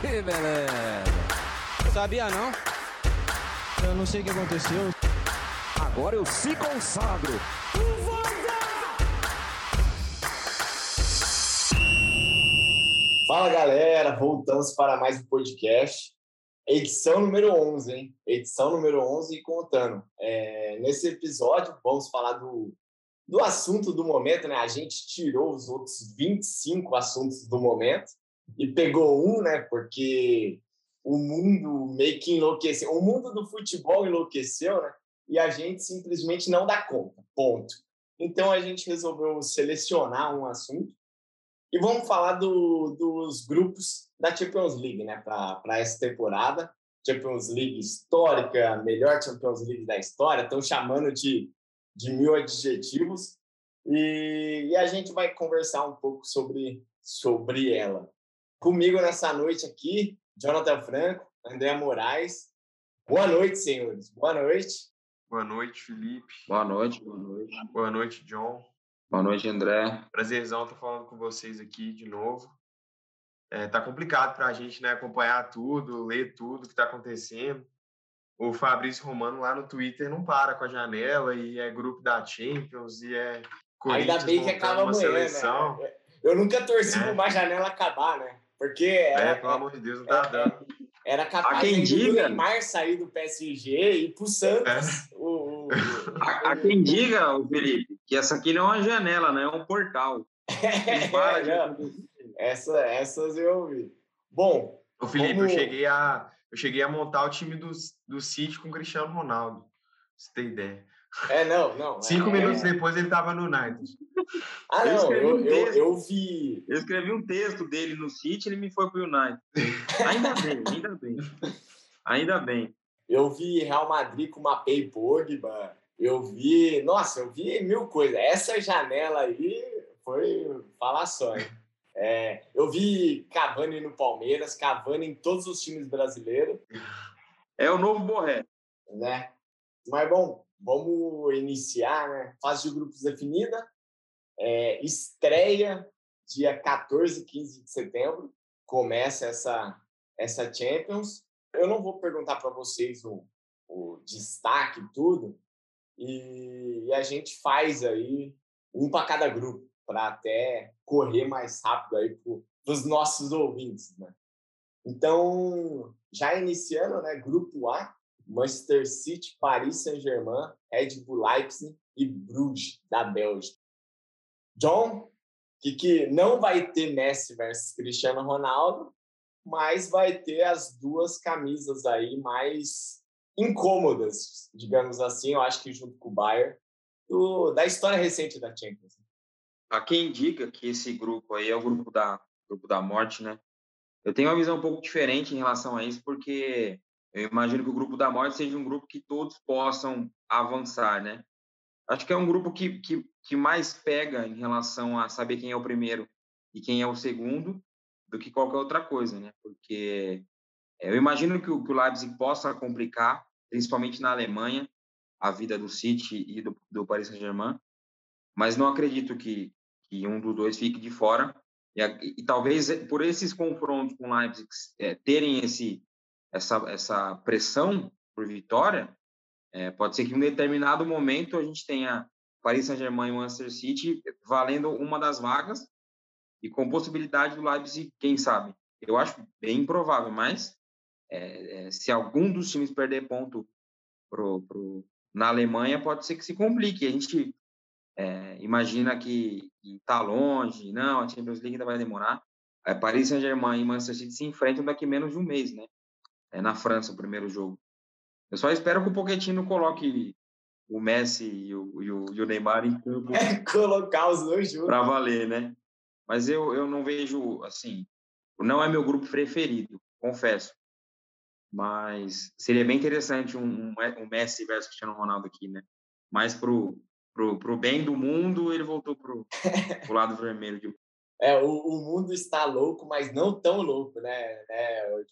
Que beleza. Sabia não? Eu não sei o que aconteceu. Agora eu se consagro. Fala galera, voltamos para mais um podcast. Edição número 11, hein? Edição número 11 e contando. É, nesse episódio, vamos falar do, do assunto do momento, né? A gente tirou os outros 25 assuntos do momento e pegou um, né? Porque o mundo meio que enlouqueceu. O mundo do futebol enlouqueceu, né? E a gente simplesmente não dá conta. Ponto. Então a gente resolveu selecionar um assunto e vamos falar do, dos grupos da Champions League, né? Para essa temporada. Champions League histórica, melhor Champions League da história. Estão chamando de, de mil adjetivos. E, e a gente vai conversar um pouco sobre, sobre ela. Comigo nessa noite aqui, Jonathan Franco, André Moraes. Boa noite, senhores. Boa noite. Boa noite, Felipe. Boa noite, boa noite. Boa noite, John. Boa noite, André. Prazerzão estar falando com vocês aqui de novo. É, tá complicado para a gente né, acompanhar tudo, ler tudo que está acontecendo. O Fabrício Romano lá no Twitter não para com a janela e é grupo da Champions e é Ainda bem que acaba amanhã, seleção. né? Eu nunca torci é. para uma janela acabar, né? Porque era, é, pelo amor de Deus, não tá é, dando. Era capaz quem de diga, o Neymar sair do PSG e ir pro Santos. É. O, o, há, há quem diga, Felipe, que essa aqui não é uma janela, né? É um portal. É, não. Essa, essas eu ouvi. Bom. Ô, Felipe, como... eu, cheguei a, eu cheguei a montar o time do, do City com o Cristiano Ronaldo. Você ter ideia. É, não, não. Cinco é, minutos depois ele estava no United. Ah, não, eu, eu, um eu, eu, vi. Eu escrevi um texto dele no City, ele me foi pro United. Ainda bem, ainda bem. Ainda bem. Eu vi Real Madrid com uma Pay Pogba. Eu vi. Nossa, eu vi mil coisas. Essa janela aí foi falação. É, eu vi Cavani no Palmeiras, Cavani em todos os times brasileiros. É o novo Borré. Né? Mas, bom, vamos iniciar, né? Fase de grupos definida. É, estreia dia 14 e 15 de setembro. Começa essa, essa Champions. Eu não vou perguntar para vocês o, o destaque tudo. E, e a gente faz aí um para cada grupo, para até correr mais rápido aí para os nossos ouvintes, né? Então, já iniciando, né? Grupo A, Manchester City, Paris Saint-Germain, Red Bull Leipzig e Bruges, da Bélgica. John, que, que não vai ter Messi versus Cristiano Ronaldo, mas vai ter as duas camisas aí mais incômodas, digamos assim, eu acho que junto com o Bayern, do, da história recente da Champions. Há quem diga que esse grupo aí é o grupo da, grupo da morte, né? Eu tenho uma visão um pouco diferente em relação a isso, porque eu imagino que o grupo da morte seja um grupo que todos possam avançar, né? Acho que é um grupo que, que, que mais pega em relação a saber quem é o primeiro e quem é o segundo do que qualquer outra coisa, né? Porque é, eu imagino que o, que o Leipzig possa complicar, principalmente na Alemanha, a vida do City e do, do Paris Saint-Germain, mas não acredito que, que um dos dois fique de fora. E, e talvez por esses confrontos com o Leipzig é, terem esse essa, essa pressão por vitória, é, pode ser que em um determinado momento a gente tenha Paris Saint-Germain e Manchester City valendo uma das vagas e com possibilidade do Leipzig, quem sabe. Eu acho bem improvável, mas é, é, se algum dos times perder ponto pro, pro, na Alemanha, pode ser que se complique. A gente imagina que está longe, não, a Champions League ainda vai demorar. Paris Saint-Germain e Manchester City se enfrentam daqui menos de um mês, né? É, na França, o primeiro jogo. Eu só espero que o Pochettino coloque o Messi e o, e o, e o Neymar em campo. É, colocar os dois juntos. Para valer, né? Mas eu, eu não vejo, assim, não é meu grupo preferido, confesso. Mas seria bem interessante um, um Messi versus Cristiano Ronaldo aqui, né? Mas pro, pro, pro bem do mundo, ele voltou pro, pro lado vermelho. De... É, o, o mundo está louco, mas não tão louco, né, né?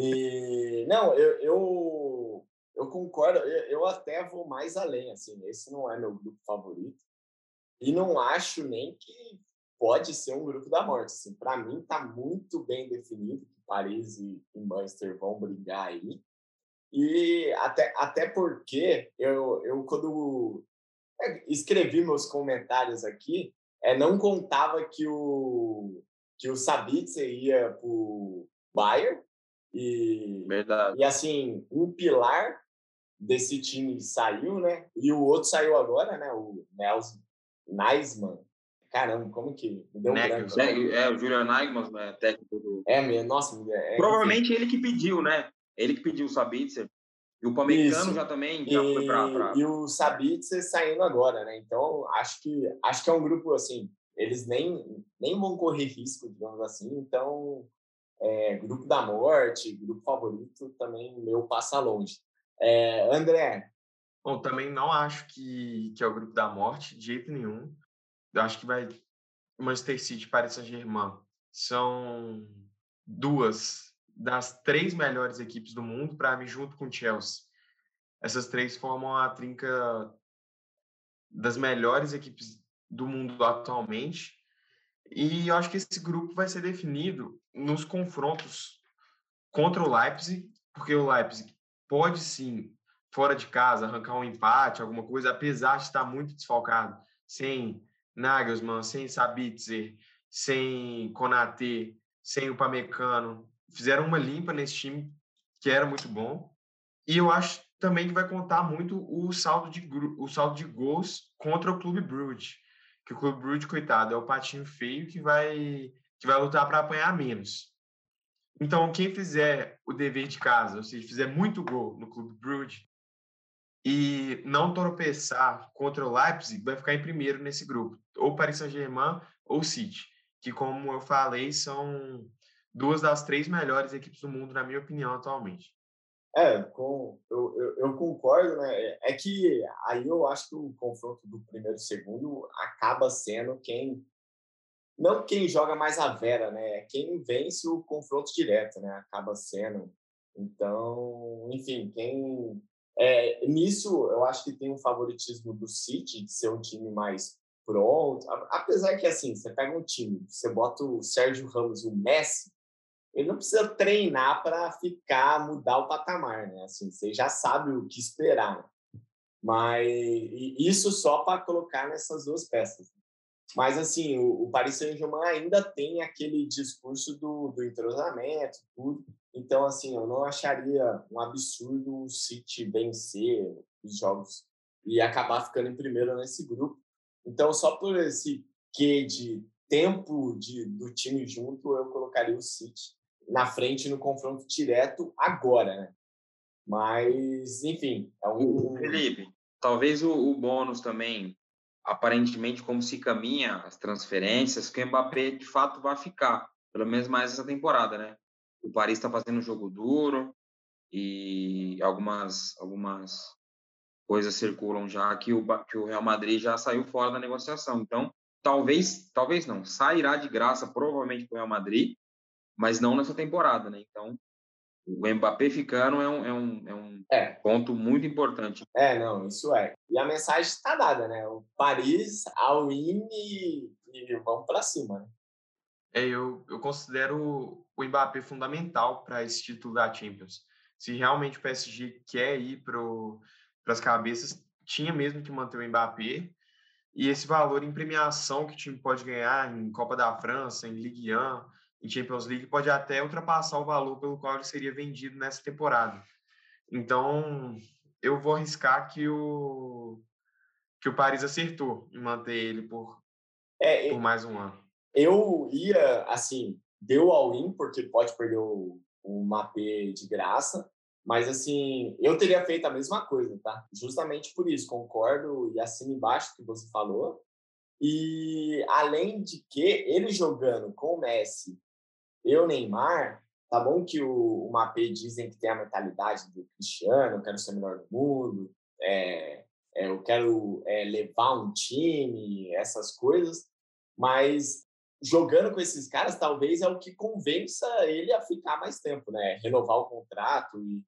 E, não, eu, eu, eu concordo, eu, eu, até vou mais além, assim, esse não é meu grupo favorito. E não acho nem que pode ser um grupo da morte. Assim, Para mim, está muito bem definido que Paris e, e Manchester vão brigar aí. E até, até porque eu, eu, quando é, escrevi meus comentários aqui, é, não contava que o, que o Sabitzer ia para o Bayern. E, Verdade. e assim, um pilar desse time saiu, né? E o outro saiu agora, né? O Nelson Neisman. Caramba, como que me deu um branco. É, o Julian Neisman, né, técnico do... É, nossa... É, Provavelmente ele que pediu, né? Ele que pediu o Sabitzer. E o Pamecano já também já e, foi para... Pra... E o Sabitzer saindo agora, né? Então, acho que, acho que é um grupo, assim, eles nem, nem vão correr risco, digamos assim. Então, é, grupo da morte, grupo favorito, também meu passa longe. É, André. Bom, também não acho que, que é o grupo da morte, de jeito nenhum. Eu acho que vai Manchester City e Paris Saint-Germain são duas das três melhores equipes do mundo, para mim, junto com o Chelsea. Essas três formam a trinca das melhores equipes do mundo atualmente. E eu acho que esse grupo vai ser definido nos confrontos contra o Leipzig, porque o Leipzig pode sim, fora de casa, arrancar um empate, alguma coisa, apesar de estar muito desfalcado, sem Nagelsmann, sem Sabitzer, sem Konate, sem o Pamecano. Fizeram uma limpa nesse time que era muito bom. E eu acho também que vai contar muito o saldo de, o saldo de gols contra o Clube Brugge. Que o Clube Brugge, coitado, é o patinho feio que vai, que vai lutar para apanhar menos. Então, quem fizer o dever de casa, ou seja, fizer muito gol no Clube Brugge e não tropeçar contra o Leipzig, vai ficar em primeiro nesse grupo, ou Paris Saint-Germain ou City, que como eu falei, são duas das três melhores equipes do mundo, na minha opinião, atualmente. É, com, eu, eu, eu, concordo, né? É que aí eu acho que o confronto do primeiro e segundo acaba sendo quem não quem joga mais a vera, né? É quem vence o confronto direto, né? Acaba sendo. Então, enfim, quem é, nisso eu acho que tem um favoritismo do City de ser um time mais pronto. Apesar que assim, você pega um time, você bota o Sérgio Ramos, o Messi, ele não precisa treinar para ficar mudar o patamar, né? Assim, você já sabe o que esperar. Mas isso só para colocar nessas duas peças. Mas, assim, o, o Paris Saint-Germain ainda tem aquele discurso do, do entrosamento, tudo. Então, assim, eu não acharia um absurdo o City vencer os jogos e acabar ficando em primeiro nesse grupo. Então, só por esse quê de tempo de, do time junto, eu colocaria o City na frente no confronto direto agora, né? Mas, enfim, é um... Felipe, talvez o, o bônus também aparentemente como se caminha as transferências, que o Mbappé de fato vai ficar, pelo menos mais essa temporada, né? O Paris está fazendo um jogo duro e algumas algumas coisas circulam já que o que o Real Madrid já saiu fora da negociação. Então, talvez, talvez não, sairá de graça provavelmente para o Real Madrid, mas não nessa temporada, né? Então, o Mbappé ficando é um, é um, é um é. ponto muito importante. É, não, isso é. E a mensagem está dada, né? O Paris, all in e, e vamos para cima, né? É, eu, eu considero o Mbappé fundamental para esse título da Champions. Se realmente o PSG quer ir para as cabeças, tinha mesmo que manter o Mbappé. E esse valor em premiação que o time pode ganhar em Copa da França, em Ligue 1, em Champions League pode até ultrapassar o valor pelo qual ele seria vendido nessa temporada. Então, eu vou arriscar que o que o Paris acertou em manter ele por, é, por mais um ano. Eu ia, assim, deu all-in, porque pode perder o, o Mapê de graça, mas, assim, eu teria feito a mesma coisa, tá? Justamente por isso, concordo e assino embaixo que você falou. E, além de que, ele jogando com o Messi e o Neymar, tá bom que o, o Mapê dizem que tem a mentalidade do Cristiano, eu quero ser o melhor do mundo, é, é, eu quero é, levar um time, essas coisas, mas jogando com esses caras, talvez é o que convença ele a ficar mais tempo, né? Renovar o contrato e,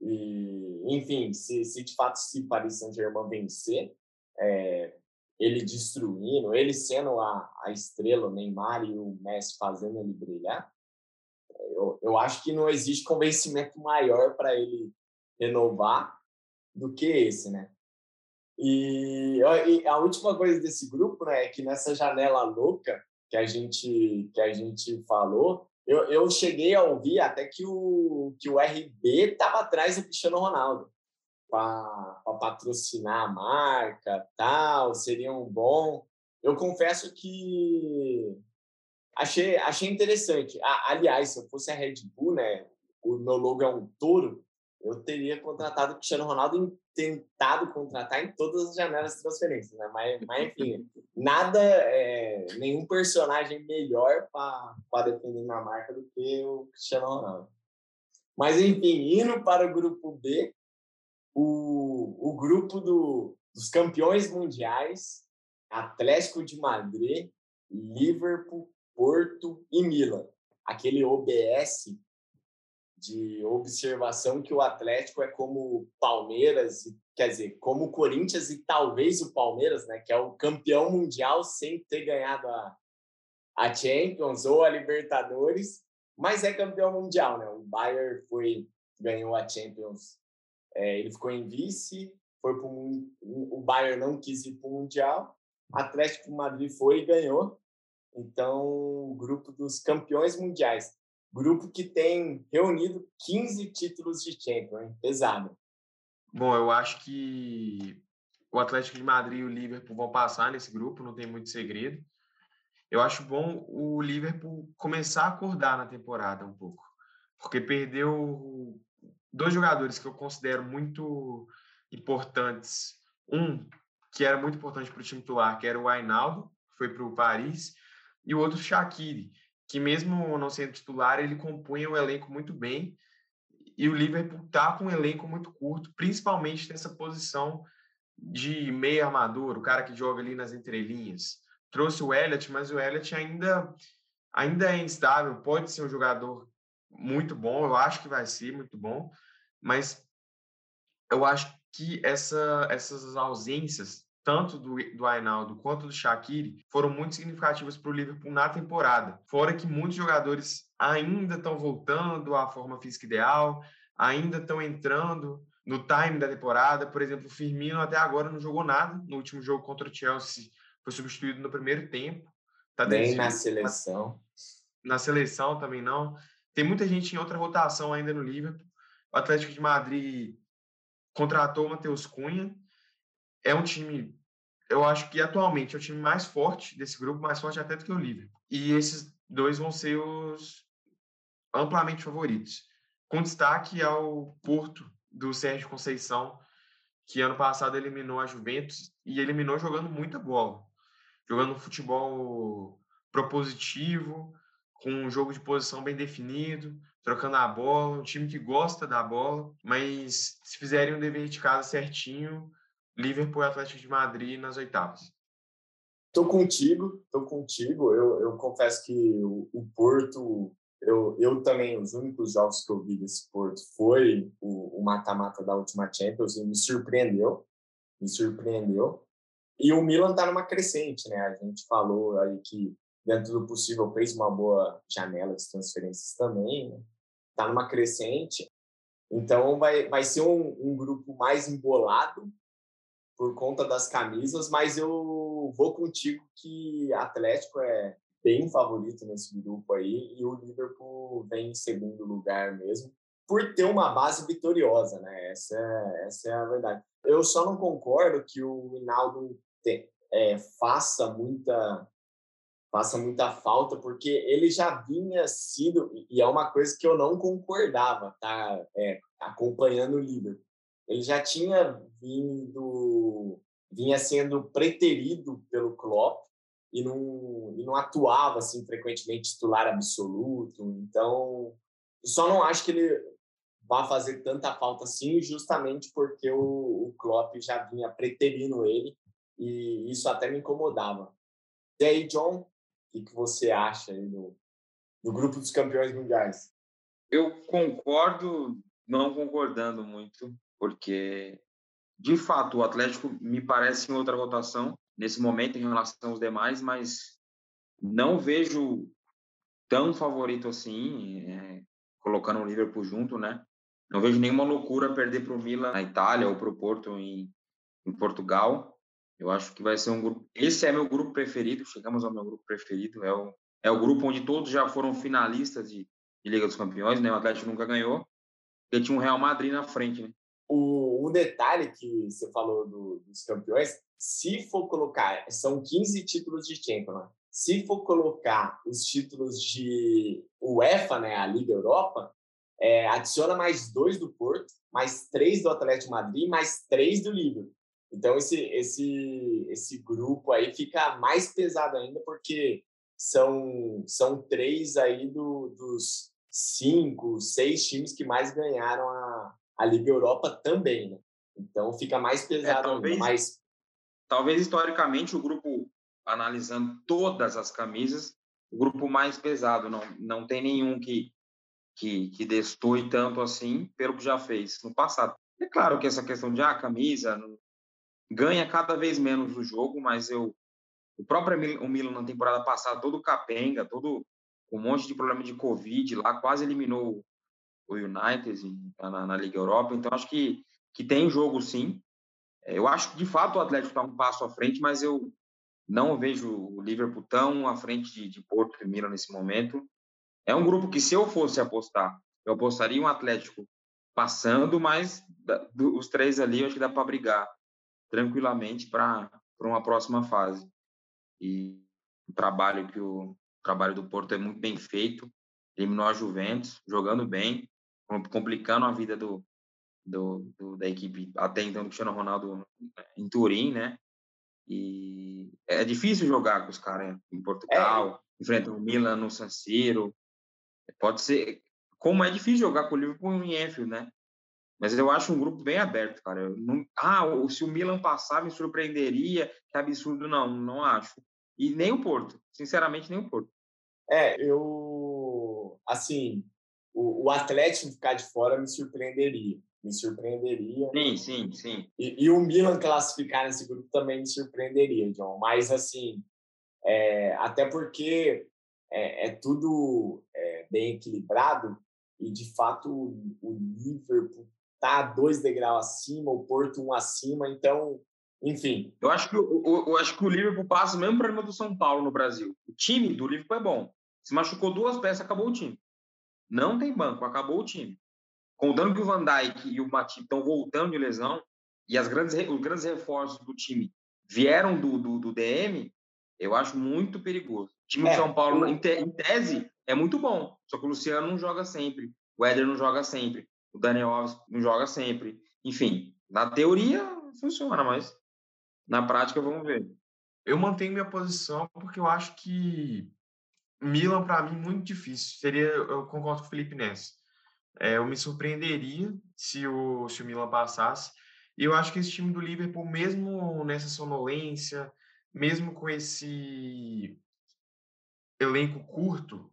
e enfim, se, se de fato se Paris Saint-Germain vencer, é, ele destruindo, ele sendo a, a estrela, o Neymar e o Messi fazendo ele brilhar, eu, eu acho que não existe convencimento maior para ele renovar do que esse, né? E, e, a última coisa desse grupo, né, é que nessa janela louca que a gente que a gente falou, eu, eu cheguei a ouvir até que o que o RB estava atrás do Cristiano Ronaldo para patrocinar a marca, tal, seria um bom. Eu confesso que achei achei interessante. aliás, se eu fosse a Red Bull, né, o meu logo é um touro, eu teria contratado o Cristiano Ronaldo e tentado contratar em todas as janelas de transferência, né? Mas, mas enfim, nada, é, nenhum personagem melhor para defender minha marca do que o Cristiano Ronaldo. Mas enfim, indo para o grupo B, o, o grupo do, dos campeões mundiais, Atlético de Madrid, Liverpool, Porto e Milan. Aquele OBS de observação que o Atlético é como Palmeiras, quer dizer, como o Corinthians e talvez o Palmeiras, né, que é o campeão mundial sem ter ganhado a, a Champions ou a Libertadores, mas é campeão mundial, né? O Bayern foi ganhou a Champions, é, ele ficou em vice, foi pro, o Bayern não quis ir para o mundial, Atlético Madrid foi e ganhou. Então, o grupo dos campeões mundiais grupo que tem reunido 15 títulos de Champions, pesado. Bom, eu acho que o Atlético de Madrid e o Liverpool vão passar nesse grupo, não tem muito segredo. Eu acho bom o Liverpool começar a acordar na temporada um pouco, porque perdeu dois jogadores que eu considero muito importantes. Um que era muito importante para o time titular, que era o Ainaldo, foi para o Paris, e o outro Shaqiri, que mesmo não sendo titular, ele compunha o elenco muito bem. E o Liverpool está com um elenco muito curto, principalmente nessa posição de meio armador, o cara que joga ali nas entrelinhas. Trouxe o Elliot, mas o Elliot ainda, ainda é instável, pode ser um jogador muito bom, eu acho que vai ser muito bom, mas eu acho que essa, essas ausências tanto do, do Ainaldo quanto do Shaqiri, foram muito significativas para o Liverpool na temporada. Fora que muitos jogadores ainda estão voltando à forma física ideal, ainda estão entrando no time da temporada. Por exemplo, o Firmino até agora não jogou nada no último jogo contra o Chelsea, foi substituído no primeiro tempo. Tá Nem na seleção. Na seleção também não. Tem muita gente em outra rotação ainda no Liverpool. O Atlético de Madrid contratou o Matheus Cunha. É um time eu acho que atualmente é o time mais forte desse grupo, mais forte até do que o Liverpool. E esses dois vão ser os amplamente favoritos. Com destaque ao Porto do Sérgio Conceição, que ano passado eliminou a Juventus e eliminou jogando muita bola. Jogando um futebol propositivo, com um jogo de posição bem definido, trocando a bola, um time que gosta da bola, mas se fizerem o dever de casa certinho, Liverpool e Atlético de Madrid nas oitavas. Tô contigo, tô contigo. Eu, eu confesso que o, o Porto, eu, eu também, os únicos jogos que eu vi desse Porto foi o mata-mata da última Champions e me surpreendeu, me surpreendeu. E o Milan tá numa crescente, né? A gente falou aí que dentro do possível fez uma boa janela de transferências também, né? Tá numa crescente. Então vai, vai ser um, um grupo mais embolado, por conta das camisas, mas eu vou contigo que Atlético é bem favorito nesse grupo aí e o Liverpool vem em segundo lugar mesmo, por ter uma base vitoriosa, né? Essa é, essa é a verdade. Eu só não concordo que o Hinaldo é, faça muita faça muita falta, porque ele já vinha sido, e é uma coisa que eu não concordava, tá? É, acompanhando o Liverpool ele já tinha vindo, vinha sendo preterido pelo Klopp e não, e não atuava assim frequentemente titular absoluto. Então, só não acho que ele vá fazer tanta falta assim, justamente porque o, o Klopp já vinha preterindo ele e isso até me incomodava. E aí, John, que, que você acha aí do, do grupo dos campeões mundiais? Eu concordo, não concordando muito porque de fato o Atlético me parece em outra rotação, nesse momento em relação aos demais, mas não vejo tão favorito assim, é, colocando o Liverpool junto, né? Não vejo nenhuma loucura perder para o Milan na Itália ou para o Porto em, em Portugal. Eu acho que vai ser um grupo. Esse é meu grupo preferido. Chegamos ao meu grupo preferido. É o, é o grupo onde todos já foram finalistas de, de Liga dos Campeões, né? O Atlético nunca ganhou. Porque tinha um Real Madrid na frente, né? O, um detalhe que você falou do, dos campeões, se for colocar, são 15 títulos de Champions. Né? Se for colocar os títulos de UEFA, né, a Liga Europa, é, adiciona mais dois do Porto, mais três do Atlético Madrid, mais três do Liverpool. Então esse esse esse grupo aí fica mais pesado ainda porque são são três aí do, dos cinco, seis times que mais ganharam a, a Liga Europa também, né? Então fica mais é, pesado é, talvez, ainda, mais talvez historicamente o grupo analisando todas as camisas, o grupo mais pesado, não não tem nenhum que que, que destoe tanto assim pelo que já fez no passado. É claro que essa questão de ah, camisa ganha cada vez menos o jogo, mas eu o próprio o Milan na temporada passada todo capenga, todo um monte de problema de covid lá, quase eliminou o United na, na Liga Europa. Então acho que que tem jogo sim. É, eu acho que de fato o Atlético está um passo à frente, mas eu não vejo o Liverpool tão à frente de, de Porto e Milan nesse momento. É um grupo que, se eu fosse apostar, eu apostaria um Atlético passando, mas os três ali eu acho que dá para brigar tranquilamente para uma próxima fase. E o trabalho que o, o trabalho do Porto é muito bem feito, eliminou a Juventus, jogando bem, complicando a vida do, do, do, da equipe até então do Cristiano Ronaldo em Turim, né? E é difícil jogar com os caras em Portugal, é. enfrentam o Milan no San Siro, Pode ser. Como é difícil jogar com o Liverpool em Anfield, né? Mas eu acho um grupo bem aberto, cara. Não, ah, se o Milan passar, me surpreenderia. Que absurdo, não, não acho. E nem o Porto, sinceramente, nem o Porto. É, eu. Assim, o, o Atlético ficar de fora me surpreenderia. Me surpreenderia. Sim, sim, sim. E, e o Milan classificar nesse grupo também me surpreenderia, John. Mas, assim, é, até porque é, é tudo é, bem equilibrado e, de fato, o, o Liverpool está dois degraus acima, o Porto um acima, então, enfim. Eu acho que, eu, eu acho que o Liverpool passa o mesmo problema do São Paulo no Brasil. O time do Liverpool é bom. Se machucou duas peças, acabou o time. Não tem banco, acabou o time. Contando que o Van Dijk e o Matip estão voltando de lesão e as grandes, os grandes reforços do time vieram do, do, do DM, eu acho muito perigoso. O time é, de São Paulo, em, te, em, tese, é muito bom. Só que o Luciano não joga sempre. O Éder não joga sempre. O Daniel Alves não joga sempre. Enfim, na teoria funciona, mas na prática vamos ver. Eu mantenho minha posição porque eu acho que Milan, para mim, muito difícil. Seria, eu concordo com o Felipe Ness. É, eu me surpreenderia se o, se o Milan passasse. E eu acho que esse time do Liverpool, mesmo nessa sonolência, mesmo com esse elenco curto,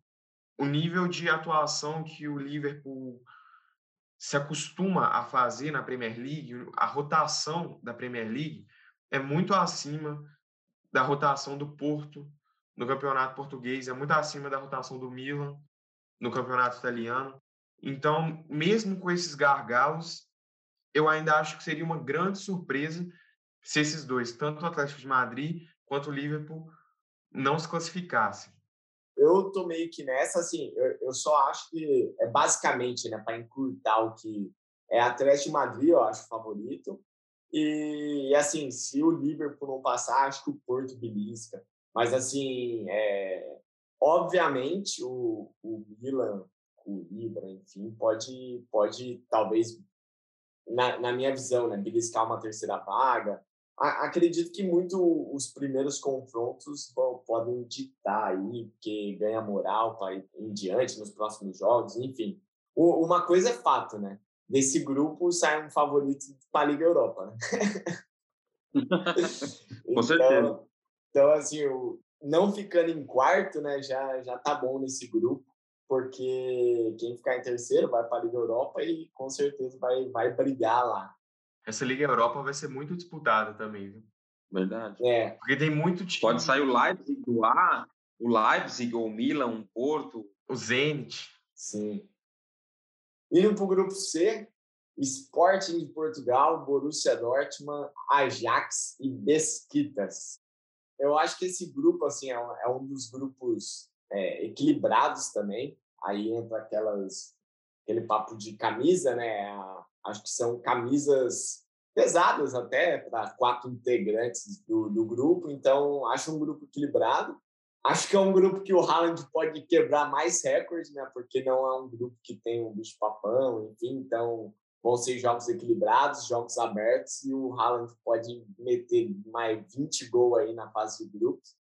o nível de atuação que o Liverpool se acostuma a fazer na Premier League, a rotação da Premier League é muito acima da rotação do Porto no campeonato português, é muito acima da rotação do Milan no campeonato italiano. Então, mesmo com esses gargalos, eu ainda acho que seria uma grande surpresa se esses dois, tanto o Atlético de Madrid quanto o Liverpool, não se classificassem. Eu tô meio que nessa, assim, eu, eu só acho que é basicamente, né, para encurtar o que é Atlético de Madrid, eu acho favorito. E, assim, se o Liverpool não passar, acho que o Porto belisca. Mas, assim, é, obviamente, o, o Milan, o Libra, enfim, pode, pode talvez, na, na minha visão, né, beliscar uma terceira vaga acredito que muito os primeiros confrontos bom, podem ditar aí, porque ganha moral para ir em diante nos próximos jogos, enfim. O, uma coisa é fato, né? Desse grupo sai um favorito para a Liga Europa, né? Com então, certeza. Então, assim, o, não ficando em quarto, né, já, já tá bom nesse grupo, porque quem ficar em terceiro vai para a Liga Europa e com certeza vai, vai brigar lá essa Liga Europa vai ser muito disputada também, viu? Verdade. É. Porque tem muito time. Pode sair o Leipzig do A, o Leipzig ou o Milan, o Porto. O Zenit. Sim. Indo para o grupo C, Sporting de Portugal, Borussia Dortmund, Ajax e Besiktas. Eu acho que esse grupo assim é um, é um dos grupos é, equilibrados também. Aí entra aquelas aquele papo de camisa, né? Acho que são camisas pesadas até para quatro integrantes do, do grupo. Então acho um grupo equilibrado. Acho que é um grupo que o Haaland pode quebrar mais recordes, né? Porque não é um grupo que tem um bicho papão, enfim. Então vão ser jogos equilibrados, jogos abertos e o Haaland pode meter mais 20 gols aí na fase de grupos.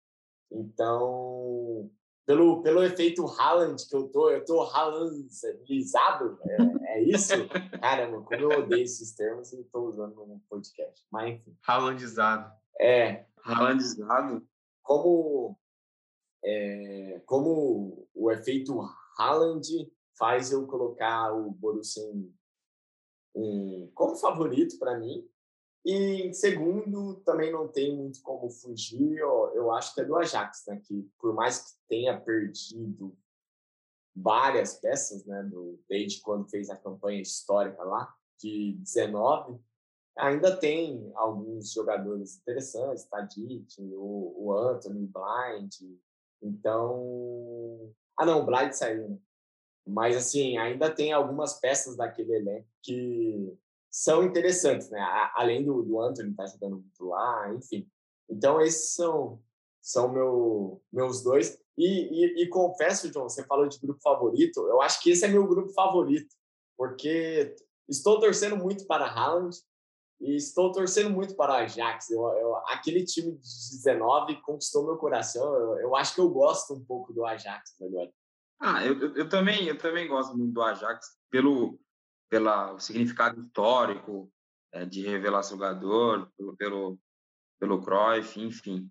Então, pelo, pelo efeito Haaland que eu tô, eu tô Haalandizado, é, é isso? Caramba, como eu odeio esses termos e estou usando no podcast. Mas enfim. Haalandizado. É. Haalandizado? Como, é, como o efeito Haaland faz eu colocar o Borussia em um, como favorito para mim. E segundo, também não tem muito como fugir, eu, eu acho que é do Ajax, né? que por mais que tenha perdido várias peças, né, do, desde quando fez a campanha histórica lá, de 19, ainda tem alguns jogadores interessantes, Tadic, o, o Anthony, Blind, então... Ah, não, o Blind saiu, né? Mas, assim, ainda tem algumas peças daquele elenco que são interessantes, né? Além do, do Anthony estar tá jogando muito lá, enfim. Então, esses são, são meu, meus dois. E, e, e, confesso, John, você falou de grupo favorito, eu acho que esse é meu grupo favorito, porque estou torcendo muito para Haaland e estou torcendo muito para a Ajax. Eu, eu, aquele time de 19 conquistou meu coração. Eu, eu acho que eu gosto um pouco do Ajax agora. Ah, eu, eu, também, eu também gosto muito do Ajax pelo pelo significado histórico é, de revelar jogador, pelo, pelo pelo Cruyff, enfim.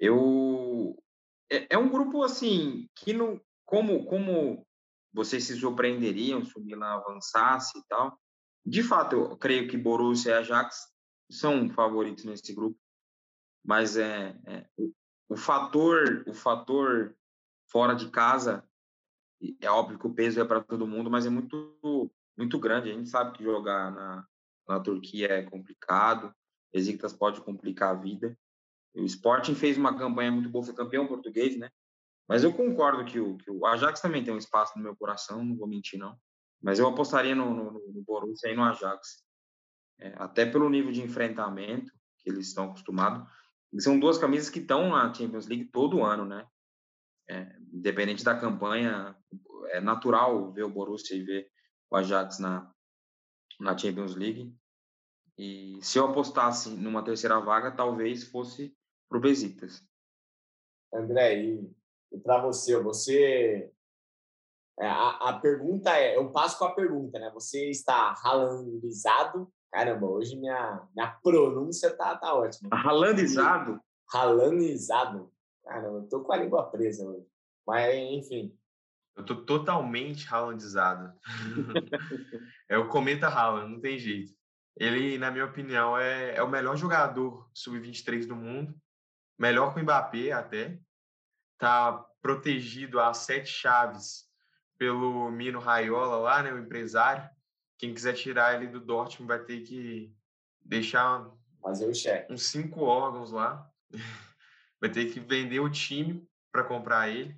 Eu é, é, um grupo assim que não como como vocês se surpreenderiam se o Milan avançasse e tal. De fato, eu creio que Borussia e Ajax são favoritos nesse grupo, mas é, é o, o fator o fator fora de casa é óbvio que o peso é para todo mundo, mas é muito muito grande. A gente sabe que jogar na, na Turquia é complicado. Besiktas pode complicar a vida. O Sporting fez uma campanha muito boa, foi campeão português, né? Mas eu concordo que o, que o Ajax também tem um espaço no meu coração, não vou mentir, não. Mas eu apostaria no, no, no Borussia e no Ajax. É, até pelo nível de enfrentamento que eles estão acostumados. São duas camisas que estão na Champions League todo ano, né? É, independente da campanha, é natural ver o Borussia e ver o Ajax na, na Champions League. E se eu apostasse numa terceira vaga, talvez fosse para o Besiktas. André, e, e para você, você é, a, a pergunta é, eu passo com a pergunta, né? Você está ralandizado? Caramba, hoje minha, minha pronúncia tá, tá ótima. Ralandizado? Ralandizado. Caramba, eu tô com a língua presa hoje. Mas, enfim. Eu tô totalmente Haalandizado. é o Cometa Haaland, não tem jeito. Ele, na minha opinião, é, é o melhor jogador sub-23 do mundo. Melhor que o Mbappé, até. Tá protegido a sete chaves pelo Mino Raiola lá, né, o empresário. Quem quiser tirar ele do Dortmund vai ter que deixar Fazer o cheque. uns cinco órgãos lá. vai ter que vender o time para comprar ele.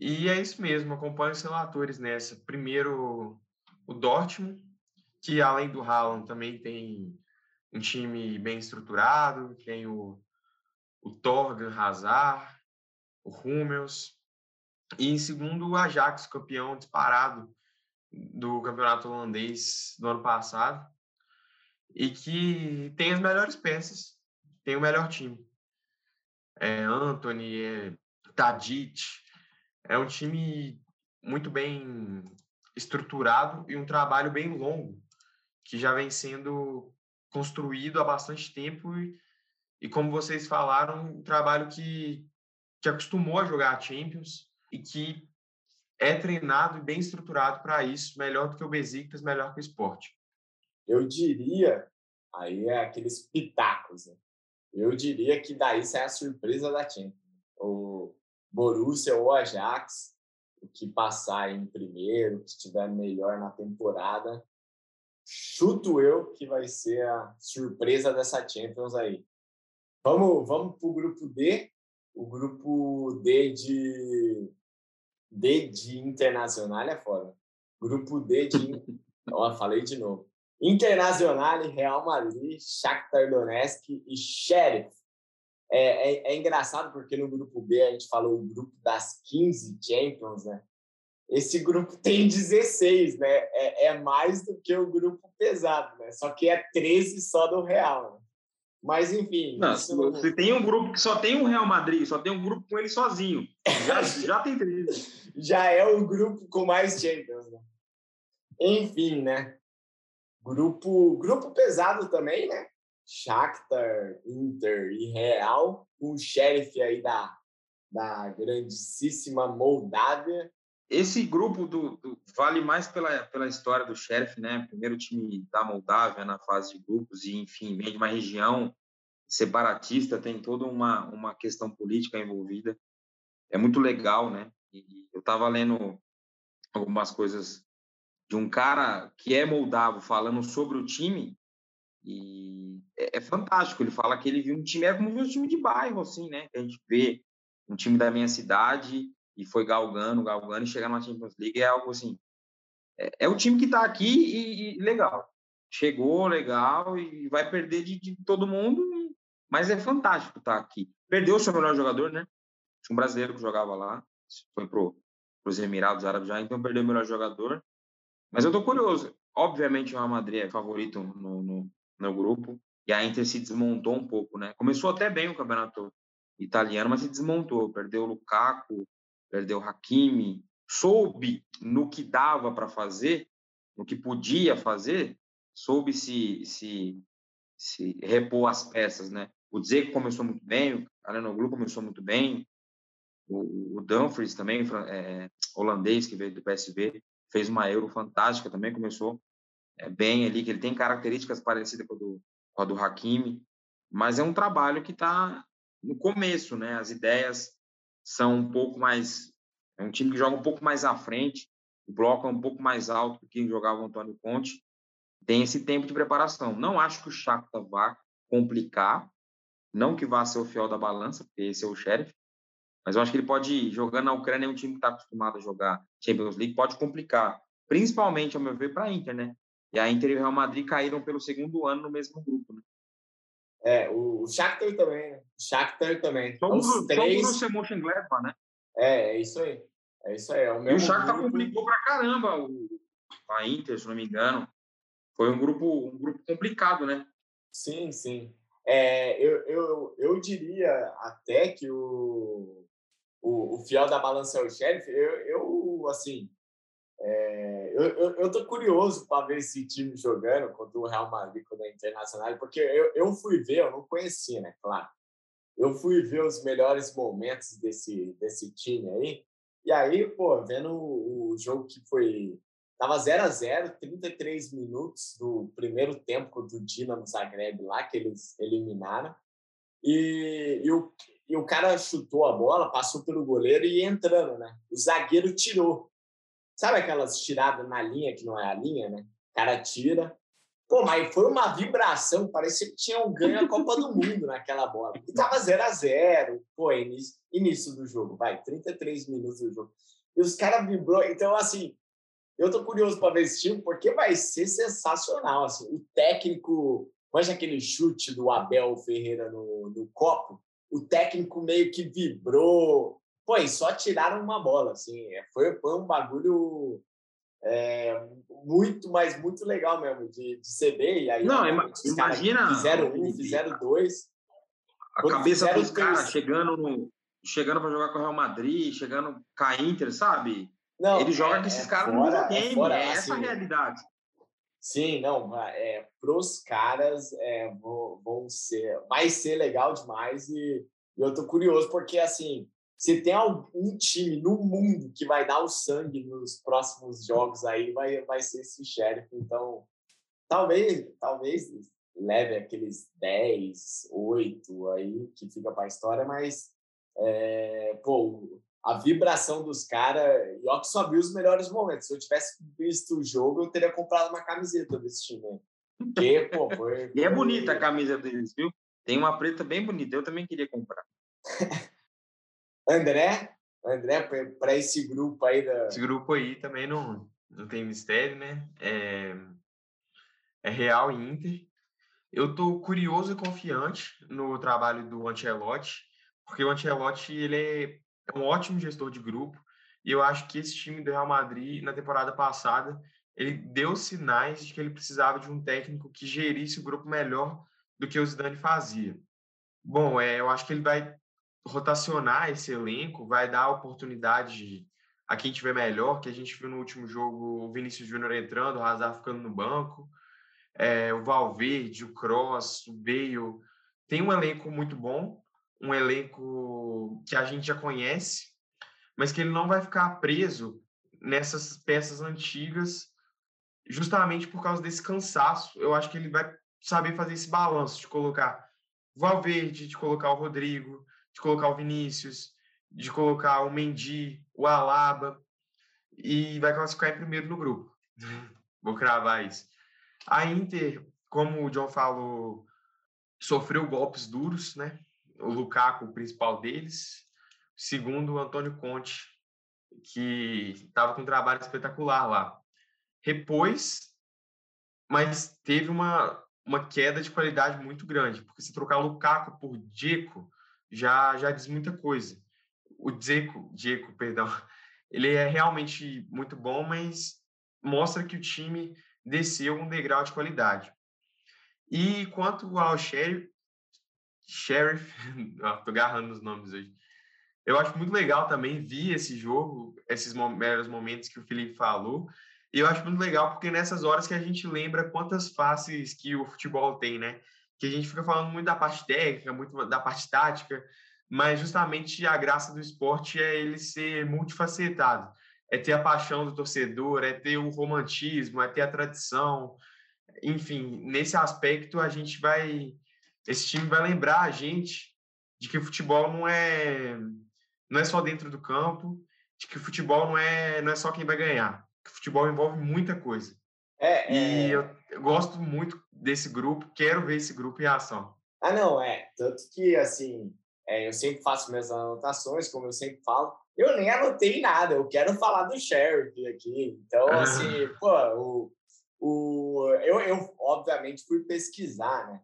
E é isso mesmo, acompanho os relatores nessa. Primeiro, o Dortmund, que além do Haaland também tem um time bem estruturado, tem o, o Torgan Hazard, o Hummels. E em segundo, o Ajax, campeão disparado do campeonato holandês do ano passado. E que tem as melhores peças, tem o melhor time. É Anthony, é Tadic, é um time muito bem estruturado e um trabalho bem longo, que já vem sendo construído há bastante tempo e, e como vocês falaram, um trabalho que, que acostumou a jogar a Champions e que é treinado e bem estruturado para isso, melhor do que o Besiktas, melhor que o Sport. Eu diria, aí é aqueles pitacos, né? eu diria que daí sai a surpresa da Champions. O Borussia ou Ajax, o que passar em primeiro, que estiver melhor na temporada, chuto eu que vai ser a surpresa dessa Champions aí. Vamos, vamos para o grupo D. O grupo D de D de Internacional é foda. Grupo D de. Ó, falei de novo. Internacional, Real Madrid, Shakhtar Donetsk e Sheriff. É, é, é, engraçado porque no grupo B a gente falou o grupo das 15 Champions, né? Esse grupo tem 16, né? É, é mais do que o grupo pesado, né? Só que é 13 só do Real. Né? Mas, enfim. Não, isso... Você tem um grupo que só tem um Real Madrid, só tem um grupo com ele sozinho. Já, já tem 13. Já é o grupo com mais Champions, né? Enfim, né? Grupo, grupo pesado também, né? Shakhtar, Inter e Real, o Sheriff aí da, da grandíssima Moldávia. Esse grupo do, do, vale mais pela, pela história do Sheriff, né? Primeiro time da Moldávia na fase de grupos e, enfim, vem de uma região separatista, tem toda uma, uma questão política envolvida. É muito legal, né? E eu estava lendo algumas coisas de um cara que é moldavo falando sobre o time e é, é, fantástico. Ele fala que ele viu um time, é como um time de bairro, assim, né? A gente vê um time da minha cidade e foi galgando, galgando e chegar na Champions League é algo assim. É, é o time que está aqui e, e, legal. Chegou legal e vai perder de, de todo mundo, mas é fantástico estar tá aqui. Perdeu o seu melhor jogador, né? Tinha um brasileiro que jogava lá, foi pro, os Emirados Árabes já, então perdeu o melhor jogador. Mas eu tô curioso. Obviamente o Real Madrid é favorito no, no, no, grupo e a Inter se desmontou um pouco, né? Começou até bem o campeonato italiano, mas se desmontou. Perdeu o Lukaku, perdeu o Hakimi, soube no que dava para fazer, no que podia fazer, soube se, se, se repor as peças, né? O Dzeko começou muito bem, o Alanoglu começou muito bem, o, o Dumfries também, é, holandês, que veio do PSV, fez uma Euro fantástica também, começou bem ali, que ele tem características parecidas com a do, com a do Hakimi, mas é um trabalho que está no começo, né? As ideias são um pouco mais... É um time que joga um pouco mais à frente, o bloco é um pouco mais alto do que jogava o Antônio Conte, tem esse tempo de preparação. Não acho que o Shakhtar vá complicar, não que vá ser o fiel da balança, porque esse é o Sheriff, mas eu acho que ele pode, jogando na Ucrânia, é um time que está acostumado a jogar Champions League, pode complicar, principalmente, ao meu ver, para a Inter, né? E a Inter e o Real Madrid caíram pelo segundo ano no mesmo grupo, né? É, o Shakhtar também, né? O Shakhtar também. Só Os três... o Borussia Mönchengladbach, né? É, é isso aí. É isso aí. É o, e o Shakhtar grupo... complicou pra caramba o, a Inter, se não me engano. Foi um grupo, um grupo complicado, né? Sim, sim. É, eu, eu, eu diria até que o, o, o fiel da balança é o Sheriff. Eu, eu assim, é, eu, eu, eu tô curioso para ver esse time jogando contra o Real Madrid, contra a Internacional, porque eu, eu fui ver, eu não conhecia, né? Claro. Eu fui ver os melhores momentos desse, desse time aí. E aí, pô, vendo o, o jogo que foi. Tava 0 a 0 33 minutos do primeiro tempo do Dinamo Zagreb lá, que eles eliminaram. E, e, o, e o cara chutou a bola, passou pelo goleiro e entrando, né? O zagueiro tirou. Sabe aquelas tiradas na linha que não é a linha, né? O cara tira. Pô, mas foi uma vibração, parecia que tinham ganho a Copa do Mundo naquela bola. E tava 0 a 0 pô, início, início do jogo, vai, 33 minutos do jogo. E os caras vibrou. Então, assim, eu tô curioso para ver esse time, porque vai ser sensacional. Assim, o técnico, manja aquele chute do Abel Ferreira no, no copo? o técnico meio que vibrou. E só tiraram uma bola, assim. É, foi, foi um bagulho é, muito, mas muito legal mesmo de, de CB. E aí, Não, imagina. Fizeram um, fizeram dois. A cabeça dos caras chegando no, chegando para jogar com o Real Madrid, chegando com a Inter, sabe? Não, Ele joga é, com esses é caras no videogame, é, fora, é essa assim, a realidade. Sim, não, é, pros caras é, vão, vão ser, vai ser legal demais e, e eu tô curioso porque, assim, se tem algum time no mundo que vai dar o sangue nos próximos jogos aí, vai, vai ser esse Sheriff. Então, talvez, talvez leve aqueles 10, 8 aí que fica para a história, mas é, pô, a vibração dos caras, e ó que só vi os melhores momentos. Se eu tivesse visto o jogo, eu teria comprado uma camiseta desse time. Porque, pô, foi, E é bonita a camisa deles, viu? Tem uma preta bem bonita, eu também queria comprar. André, André, para esse grupo aí da. Esse grupo aí também não, não tem mistério, né? É, é Real e Inter. Eu tô curioso e confiante no trabalho do Ancelotti, porque o Ancelotti ele é é um ótimo gestor de grupo e eu acho que esse time do Real Madrid na temporada passada ele deu sinais de que ele precisava de um técnico que gerisse o grupo melhor do que o Zidane fazia. Bom, é, eu acho que ele vai rotacionar esse elenco, vai dar oportunidade a quem tiver melhor, que a gente viu no último jogo o Vinícius Júnior entrando, o Hazard ficando no banco, é, o Valverde, o Cross, o Bale. Tem um elenco muito bom, um elenco que a gente já conhece, mas que ele não vai ficar preso nessas peças antigas justamente por causa desse cansaço. Eu acho que ele vai saber fazer esse balanço de colocar o Valverde, de colocar o Rodrigo, de colocar o Vinícius, de colocar o Mendy, o Alaba, e vai classificar em primeiro no grupo. Vou cravar isso. A Inter, como o John falou, sofreu golpes duros, né? o Lukaku, o principal deles. Segundo, o Antônio Conte, que estava com um trabalho espetacular lá. Repôs, mas teve uma, uma queda de qualidade muito grande, porque se trocar o Lukaku por Dzeko, já, já diz muita coisa. O Dzeko, Dzeko, perdão, ele é realmente muito bom, mas mostra que o time desceu um degrau de qualidade. E quanto ao Sherry, Sheriff, tô agarrando os nomes hoje. Eu acho muito legal também vir esse jogo, esses momentos que o Felipe falou. E eu acho muito legal porque nessas horas que a gente lembra quantas faces que o futebol tem, né? Que a gente fica falando muito da parte técnica, muito da parte tática, mas justamente a graça do esporte é ele ser multifacetado. É ter a paixão do torcedor, é ter o romantismo, é ter a tradição. Enfim, nesse aspecto a gente vai esse time vai lembrar a gente de que o futebol não é não é só dentro do campo, de que o futebol não é não é só quem vai ganhar. Que o futebol envolve muita coisa. É, e é... Eu, eu, gosto muito desse grupo, quero ver esse grupo em ação. Ah, não, é. Tanto que, assim, é, eu sempre faço minhas anotações, como eu sempre falo. Eu nem anotei nada, eu quero falar do Sheriff aqui. Então, assim, pô, o, o, eu, eu obviamente fui pesquisar, né?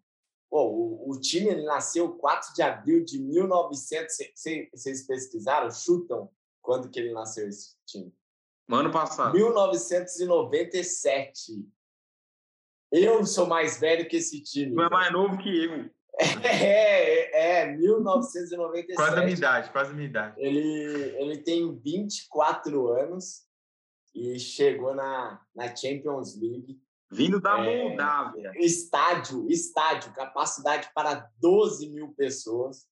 Pô, o, o, time ele nasceu 4 de abril de 1900. Vocês pesquisaram? Chutam quando que ele nasceu esse time? Ano passado. 1997. Eu sou mais velho que esse time. Não é mais novo que eu. É, é, 1997. Quase a minha idade, quase a minha idade. Ele, ele tem 24 anos e chegou na, na Champions League Vindo da é, Moldávia. Estádio, estádio, capacidade para 12 mil pessoas.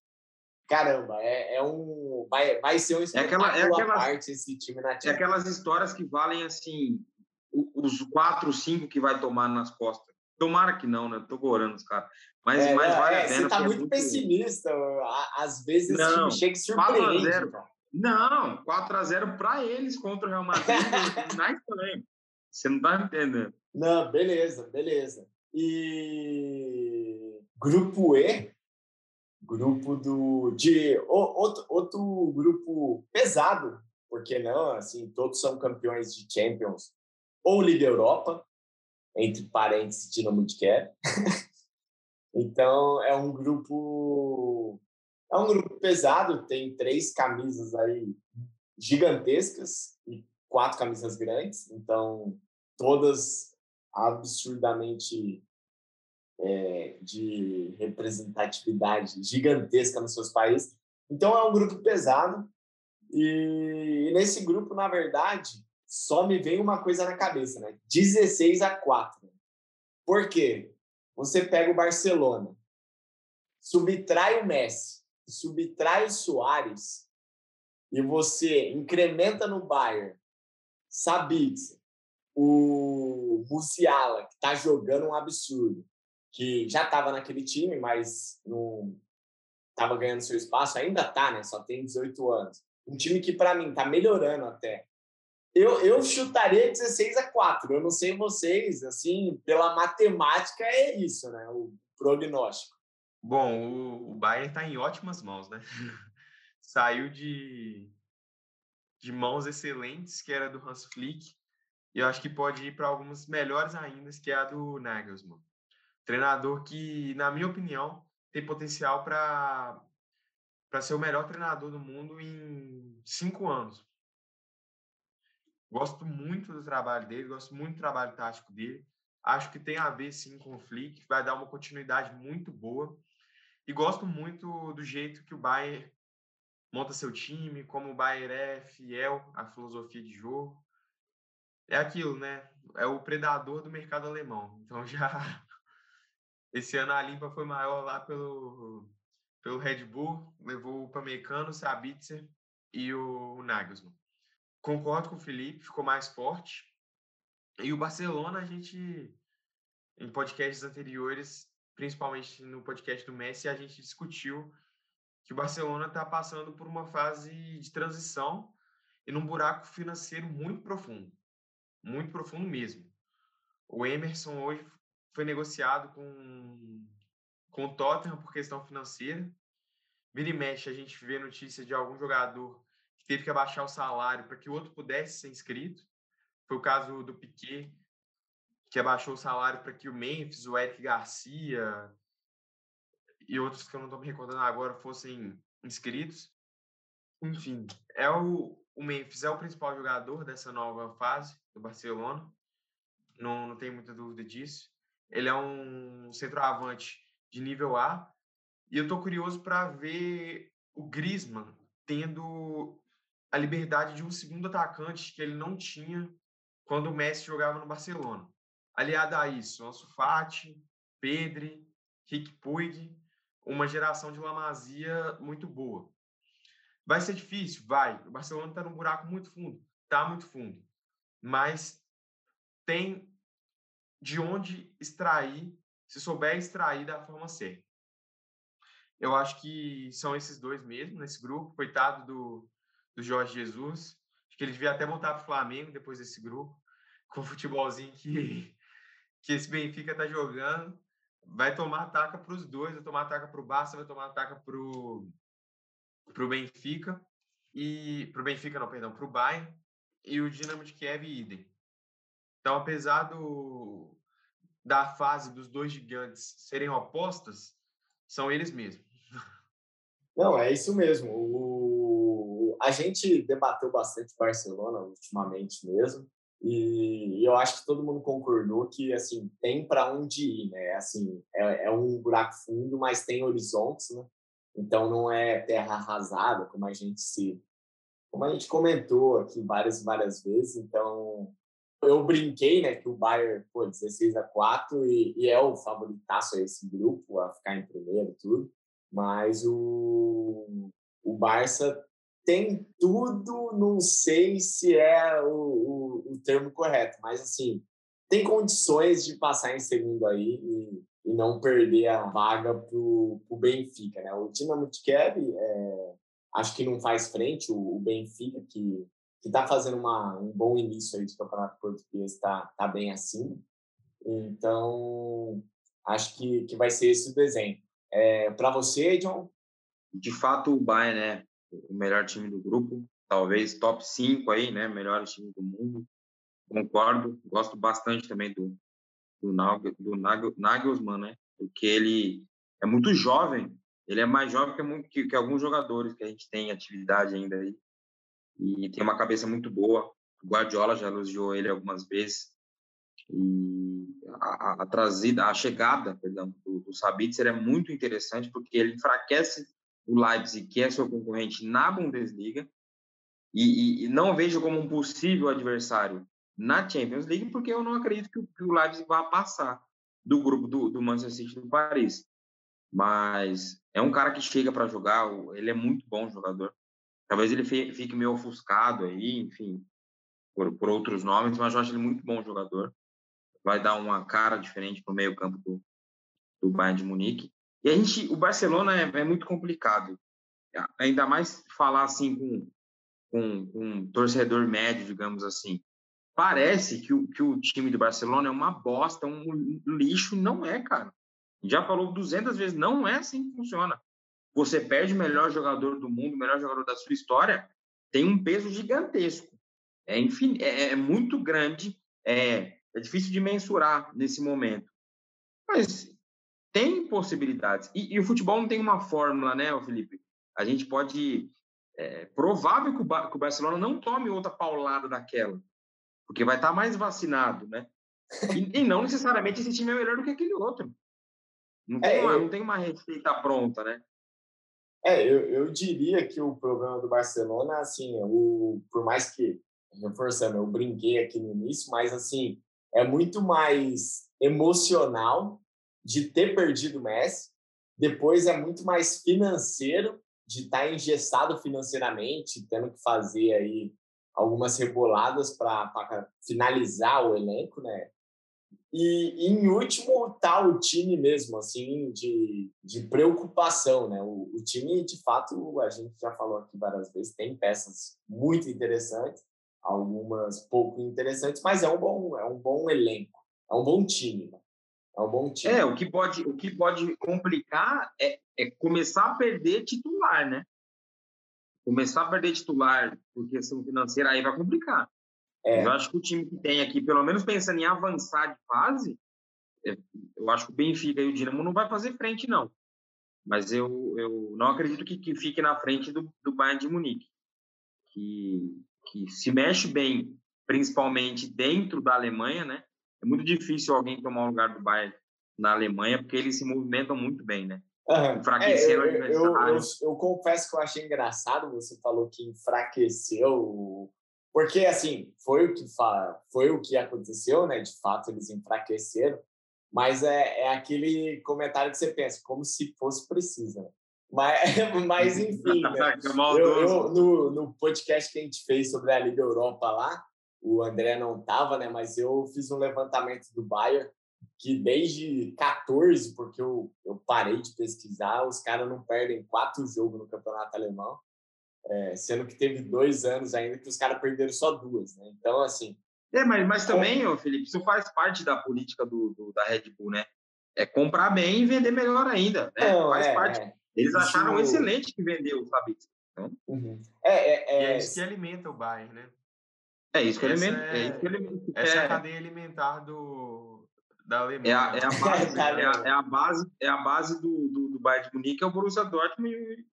Caramba, é, é um. Vai, vai ser um espetáculo é aquela, é aquelas, parte esse time na Champions. É aquelas histórias que valem assim, os quatro, cinco que vai tomar nas costas. Tomara que não, né? Tô gorando os caras. Mas, é, mas vale é, a pena. Você tá muito, é muito, pessimista. Às vezes não, chega e surpreende. Não, 4x0 para eles contra o Real Madrid na Espanha. Você não tá entendendo. Não, beleza, beleza. E grupo E, grupo do de outro, outro grupo pesado, porque não? Assim, todos são campeões de Champions ou Liga Europa, entre parênteses Dinamo de então é um grupo é um grupo pesado, tem três camisas aí gigantescas e quatro camisas grandes, então todas absurdamente é, de representatividade gigantesca nos seus países. Então é um grupo pesado. E nesse grupo, na verdade, só me vem uma coisa na cabeça, né? 16 a 4. Por quê? Você pega o Barcelona, subtrai o Messi, subtrai o Soares e você incrementa no Bayern Sabitzer, o Musiala, que está jogando um absurdo, que já estava naquele time, mas não estava ganhando seu espaço, ainda está, né? Só tem 18 anos. Um time que, para mim, está melhorando até. Eu, eu chutaria 16 a 4. Eu não sei vocês, assim, pela matemática é isso, né? O prognóstico. Bom, o, o Bayern está em ótimas mãos, né? Saiu de, de mãos excelentes, que era do Hans Flick, e eu acho que pode ir para algumas melhores ainda, que é a do Nagelsmann. Treinador que, na minha opinião, tem potencial para ser o melhor treinador do mundo em cinco anos. Gosto muito do trabalho dele, gosto muito do trabalho tático dele. Acho que tem a ver sim com o Flick, vai dar uma continuidade muito boa. E gosto muito do jeito que o Bayern monta seu time, como o Bayern é fiel à filosofia de jogo. É aquilo, né? É o predador do mercado alemão. Então já esse ano a limpa foi maior lá pelo pelo Red Bull, levou o Pamecano, o Sabitzer e o Nagelsmann. Concordo com o Felipe, ficou mais forte. E o Barcelona, a gente, em podcasts anteriores, principalmente no podcast do Messi, a gente discutiu que o Barcelona está passando por uma fase de transição e num buraco financeiro muito profundo. Muito profundo mesmo. O Emerson hoje foi negociado com, com o Tottenham por questão financeira. Vira e mexe, a gente vê notícia de algum jogador teve que abaixar o salário para que o outro pudesse ser inscrito. Foi o caso do Piquet, que abaixou o salário para que o Memphis, o Eric Garcia e outros que eu não estou me recordando agora fossem inscritos. Enfim, é o, o Memphis é o principal jogador dessa nova fase do Barcelona. Não, não tem muita dúvida disso. Ele é um centroavante de nível A. E eu estou curioso para ver o Griezmann tendo a liberdade de um segundo atacante que ele não tinha quando o Messi jogava no Barcelona. Aliado a isso, Ansu Fati, Pedri, Rick Puig, uma geração de Lamazia muito boa. Vai ser difícil? Vai. O Barcelona está num buraco muito fundo. Está muito fundo. Mas tem de onde extrair, se souber extrair da forma certa. Eu acho que são esses dois mesmo nesse grupo. Coitado do, do Jorge Jesus. Acho que ele devia até voltar para o Flamengo depois desse grupo, com o futebolzinho que, que esse Benfica está jogando. Vai tomar ataca para os dois, vai tomar ataca para o Barça, vai tomar ataca para o Benfica. E para o Benfica, não, perdão, para o Bayern e o Dinamo de Kiev idem. Então, apesar do, da fase dos dois gigantes serem opostas, são eles mesmos. Não, é isso mesmo. O, a gente debateu bastante Barcelona ultimamente mesmo, e eu acho que todo mundo concordou que assim tem para onde ir, né? Assim é, é, um buraco fundo, mas tem horizontes, né? Então não é terra arrasada como a gente se, como a gente comentou aqui várias várias vezes. Então eu brinquei, né, que o Bayern, pô, 16 a 4 e, e é o favoritaço a esse grupo, a ficar em primeiro tudo. Mas o, o Barça tem tudo, não sei se é o, o, o termo correto, mas assim, tem condições de passar em segundo aí e, e não perder a vaga para o Benfica, né? O Dinamo de Kiev, é, acho que não faz frente, o, o Benfica, que que está fazendo uma, um bom início aí de campeonato português, está tá bem acima. Então, acho que, que vai ser esse o desenho. É, Para você, John? De fato, o Bayern é o melhor time do grupo, talvez top 5 aí, né? Melhor time do mundo. Concordo, gosto bastante também do, do, do Nagelsmann, né? Porque ele é muito jovem, ele é mais jovem que, que, que alguns jogadores que a gente tem em atividade ainda aí e tem uma cabeça muito boa. O Guardiola já elogiou ele algumas vezes. E a, a, a trazida, a chegada, perdão, do, do Sabitzer é muito interessante porque ele enfraquece o Leipzig, que é seu concorrente na Bundesliga, e, e, e não vejo como um possível adversário na Champions League, porque eu não acredito que, que o Leipzig vá passar do grupo do, do Manchester City do Paris. Mas é um cara que chega para jogar, ele é muito bom jogador. Talvez ele fique meio ofuscado aí, enfim, por, por outros nomes, mas eu acho ele muito bom jogador. Vai dar uma cara diferente para o meio-campo do, do Bayern de Munique. E a gente, o Barcelona é, é muito complicado, ainda mais falar assim com, com, com, um torcedor médio, digamos assim. Parece que o, que o time do Barcelona é uma bosta, um lixo, não é, cara. Já falou 200 vezes, não é assim que funciona. Você perde o melhor jogador do mundo, o melhor jogador da sua história, tem um peso gigantesco. É, infin... é, é muito grande, é, é difícil de mensurar nesse momento. Mas tem possibilidades. E, e, o futebol não tem uma fórmula, né, Felipe? A gente pode. É provável que o, que o Barcelona não tome outra paulada daquela, porque vai estar mais vacinado, né? E, e, não necessariamente esse time é melhor do que aquele outro. Não tem, é, uma, eu... não tem uma receita pronta, né? É, eu, eu diria que o problema do Barcelona, assim, o, por mais que, reforçando, eu brinquei aqui no início, mas, assim, é muito mais emocional de ter perdido o Messi, depois é muito mais financeiro, de estar tá engessado financeiramente, tendo que fazer aí algumas reboladas para finalizar o elenco, né? E, em último tá o time mesmo, assim, de, de preocupação, né? O, o, time, de fato, a gente já falou aqui várias vezes, tem peças muito interessantes, algumas pouco interessantes, mas é um bom, é um bom elenco, é um bom time. Né? É um bom time. É, o que pode, o que pode complicar é, é começar a perder titular, né? Começar a perder titular por questão financeira, aí vai complicar. É. Eu acho que o time que tem aqui, pelo menos pensando em avançar de fase, é, eu acho que o Benfica e o Dinamo não vai fazer frente, não. Mas eu, eu não acredito que, que fique na frente do, do Bayern de Munique, que, que se mexe bem, principalmente dentro da Alemanha, né? É muito difícil alguém tomar o lugar do Bayern na Alemanha, porque eles se movimentam muito bem, né? Uhum. Enfraqueceram é, eu, eu, eu, eu, confesso que eu achei engraçado, você falou que enfraqueceu, porque assim, foi o que, foi o que aconteceu, né? De fato, eles enfraqueceram, mas é, é aquele comentário que você pensa, como se fosse preciso, né? Mas, mas enfim, né? eu, eu, no, no podcast que a gente fez sobre a Liga Europa lá, o André não estava, né? Mas eu fiz um levantamento do Bayern que desde 14, porque eu, eu parei de pesquisar, os caras não perdem quatro jogos no campeonato alemão, é, sendo que teve dois anos ainda que os caras perderam só duas, né? Então, assim... É, mas, mas também, ô, Felipe, isso faz parte da política do, do, da Red Bull, né? É comprar bem e vender melhor ainda, né? Não, faz é, parte. É. Eles acharam isso... excelente que vendeu, sabe? Então... Uhum. É, é, é... é isso que alimenta o Bayern, né? É isso que ele é, é, isso que ele essa é, a é. cadeia alimentar do da Alemanha. É a, é a base, é, a, é a base, é a base do, do, do Bayern de Munique, é o Borussia Dortmund e,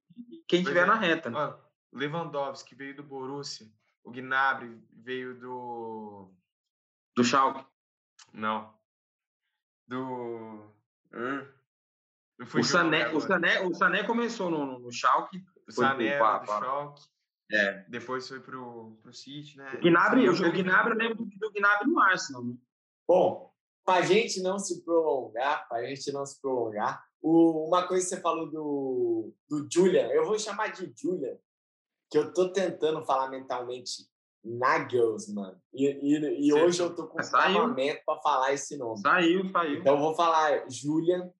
quem tiver na reta. Né? Lewandowski veio do Borussia, o Gnabry veio do do Schalke. Não. Do hum. o Sané, o Sané, o Sané começou no, no Schalke, o Sané pro, do Schalke. É. Depois foi pro, pro City, né? O Gnabry, o, o Gnabry eu lembro do, Gnabry no Arsenal. Né? Bom, para a gente não se prolongar, para a gente não se prolongar, o, uma coisa que você falou do, do Julian, eu vou chamar de Julian, que eu tô tentando falar mentalmente Nagelsmann. E, e, e hoje eu tô com um travamento para falar esse nome. Saiu, saiu. Então eu vou falar Julian,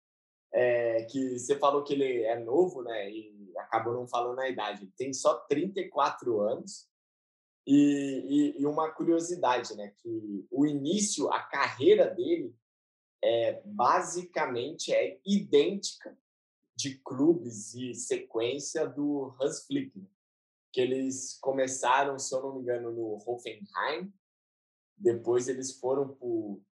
é, que você falou que ele é novo, né? E acabou não falando a idade. Tem só 34 anos. E, e, e, uma curiosidade, né? Que o início, a carreira dele é basicamente é idêntica de clubes e sequência do Hans Flick, né? que eles começaram, se eu não me engano, no Hoffenheim, depois eles foram para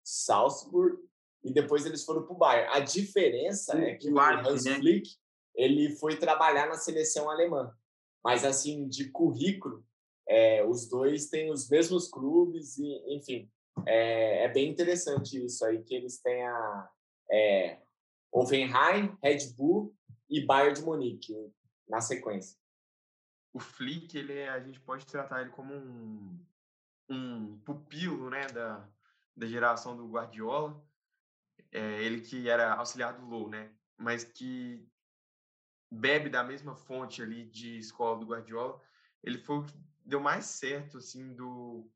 Salzburg e depois eles foram para o Bayern. A diferença é que o Hans né? Flick ele foi trabalhar na seleção alemã. Mas, assim, de currículo, é, os dois têm os mesmos clubes, e, enfim, é, é, bem interessante isso aí, que eles têm a é, Hoffenheim, Red Bull e Bayern de Munique na sequência. O Flick, ele é, a gente pode tratar ele como um, um pupilo né, da, da geração do Guardiola, é, ele que era auxiliar do Low, né, mas que bebe da mesma fonte ali de escola do Guardiola, ele foi o que deu mais certo, assim, do...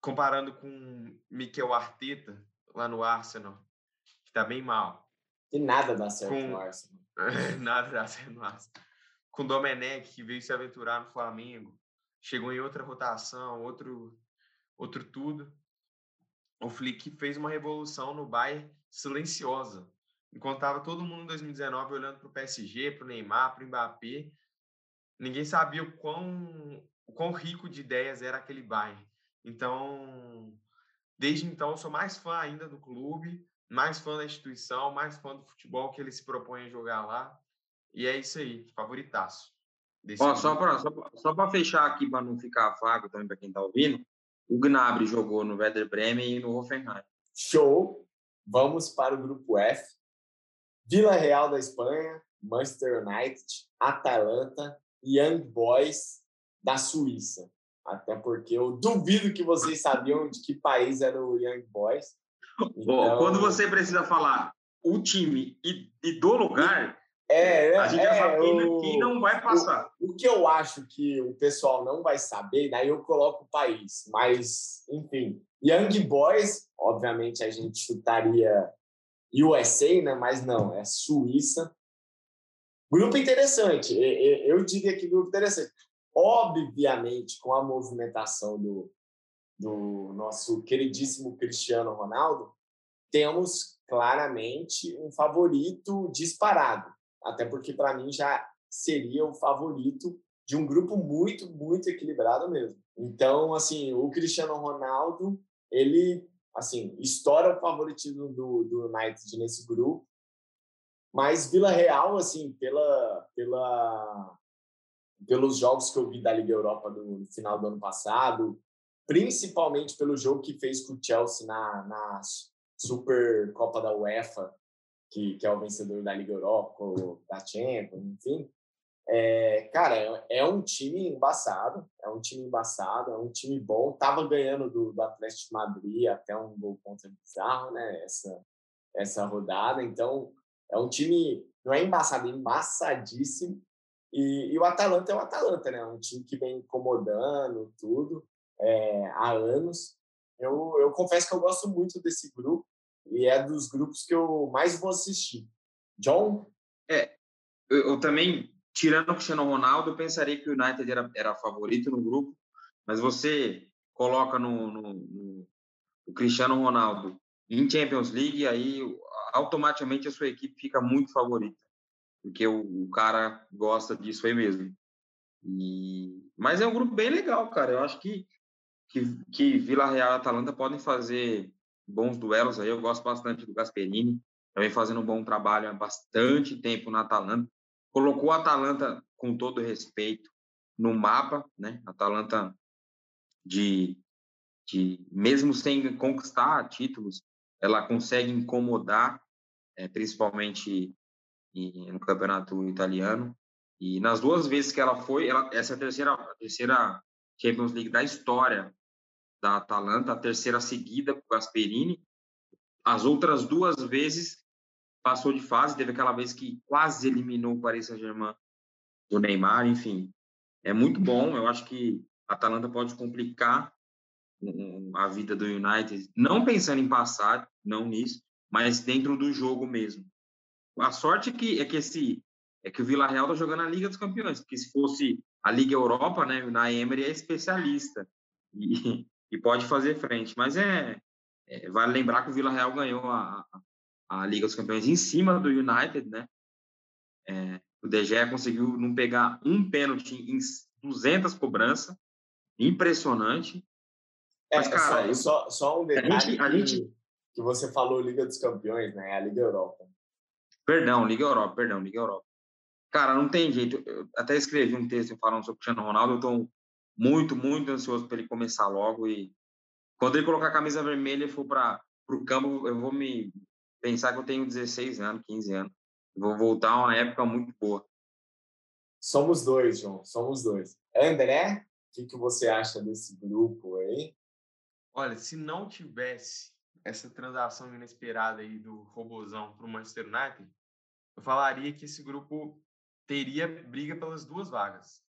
Comparando com Mikel Arteta, lá no Arsenal, que está bem mal. E nada dá certo Com- no Arsenal. Nada dá certo no Arsenal. Com Domenech, que veio se aventurar no Flamengo, chegou em outra rotação, outro, outro tudo. O Flick fez uma revolução no Bayern silenciosa. Enquanto estava todo mundo em 2019 olhando para o PSG, para o Neymar, para o Mbappé, ninguém sabia o quão, o quão rico de ideias era aquele Bayern. Então, desde então, eu sou mais fã ainda do clube, mais fã da instituição, mais fã do futebol que ele se propõe a jogar lá. E é isso aí, favoritaço. Ó, só para só, pra- só pra fechar aqui, para não ficar vago também para quem está ouvindo, o Gnabry jogou no Werder Bremen e no Hoffenheim. Show! Vamos para o grupo F. Vila Real da Espanha, Manchester United, Atalanta e Young Boys da Suíça. Até porque eu duvido que vocês sabiam de que país era o Young Boys. Então- Quando você precisa falar o time e, e do lugar, É, a gente é, quem, o- quem não vai passar. O que eu acho que o pessoal não vai saber, daí eu coloco o país. Mas, enfim, Young Boys, obviamente a gente chutaria USA, né? Mas não, é Suíça. Grupo interessante. Eu diria que grupo interessante. Obviamente, com a movimentação do, do nosso queridíssimo Cristiano Ronaldo, temos claramente um favorito disparado. Até porque, para mim, já seria o favorito de um grupo muito, muito equilibrado mesmo. Então, assim, o Cristiano Ronaldo, ele, assim, estoura o favoritismo do, do United nesse grupo. Mas Vila Real, assim, pela, pela, pelos jogos que eu vi da Liga Europa no final do ano passado, principalmente pelo jogo que fez com o Chelsea na, na Super Copa da UEFA, que, que é o vencedor da Liga Europa, da Champions, enfim. É, cara, é, é um time embaçado, é um time embaçado, é um time bom. Tava ganhando do, do Atlético de Madrid até um gol contra bizarro, né? Essa, essa rodada. Então, é um time, não é embaçado, é embaçadíssimo. E, e o Atalanta é o Atalanta, né? Um time que vem incomodando tudo é, há anos. Eu, eu confesso que eu gosto muito desse grupo e é dos grupos que eu mais vou assistir. John? Eu, eu também, tirando o Cristiano Ronaldo, eu pensaria que o United era, era favorito no grupo, mas você coloca no, no, no o Cristiano Ronaldo em Champions League, aí automaticamente a sua equipe fica muito favorita, porque o, o cara gosta disso aí mesmo. E, mas é um grupo bem legal, cara. Eu acho que, que, que Vila Real e Atalanta podem fazer bons duelos aí. Eu gosto bastante do Gasperini, também fazendo um bom trabalho há bastante tempo na Atalanta. Colocou a Atalanta, com todo respeito, no mapa, né? Atalanta de, de mesmo sem conquistar títulos, ela consegue incomodar, é, principalmente em, no campeonato italiano. E nas duas vezes que ela foi, ela, essa é a terceira, a terceira Champions League da história da Atalanta, a terceira seguida com o Gasperini. As outras duas vezes passou de fase, teve aquela vez que quase eliminou o Paris Saint-Germain do Neymar, enfim. É muito bom, eu acho que a Atalanta pode complicar a vida do United, não pensando em passar, não nisso, mas dentro do jogo mesmo. A sorte é que, é que esse é que o Vila Real está jogando a Liga dos Campeões, porque se fosse a Liga Europa, né, Unai Emery é especialista e, e pode fazer frente. Mas é, é, vale lembrar que o Vila Real ganhou a, a, Liga dos Campeões em cima do United, né? É, o De Gea conseguiu não pegar um pênalti em 200 cobranças, impressionante. Mas, é, cara, só, eu- só, só um detalhe a gente- a que, gente- que você falou Liga dos Campeões, né? É a Liga Europa. Perdão, Liga Europa, perdão, Liga Europa. Cara, não tem jeito. Eu até escrevi um texto falando sobre o Cristiano Ronaldo. Eu muito, muito ansioso para ele começar logo. E quando ele colocar a camisa vermelha e for para o campo, eu vou me pensar que eu tenho 16 anos, 15 anos. Vou voltar a uma época muito boa. Somos dois, João. Somos dois. André, o que, que você acha desse grupo aí? Olha, se não tivesse essa transação inesperada aí do Robozão para o Manchester United, eu falaria que esse grupo teria briga pelas duas vagas.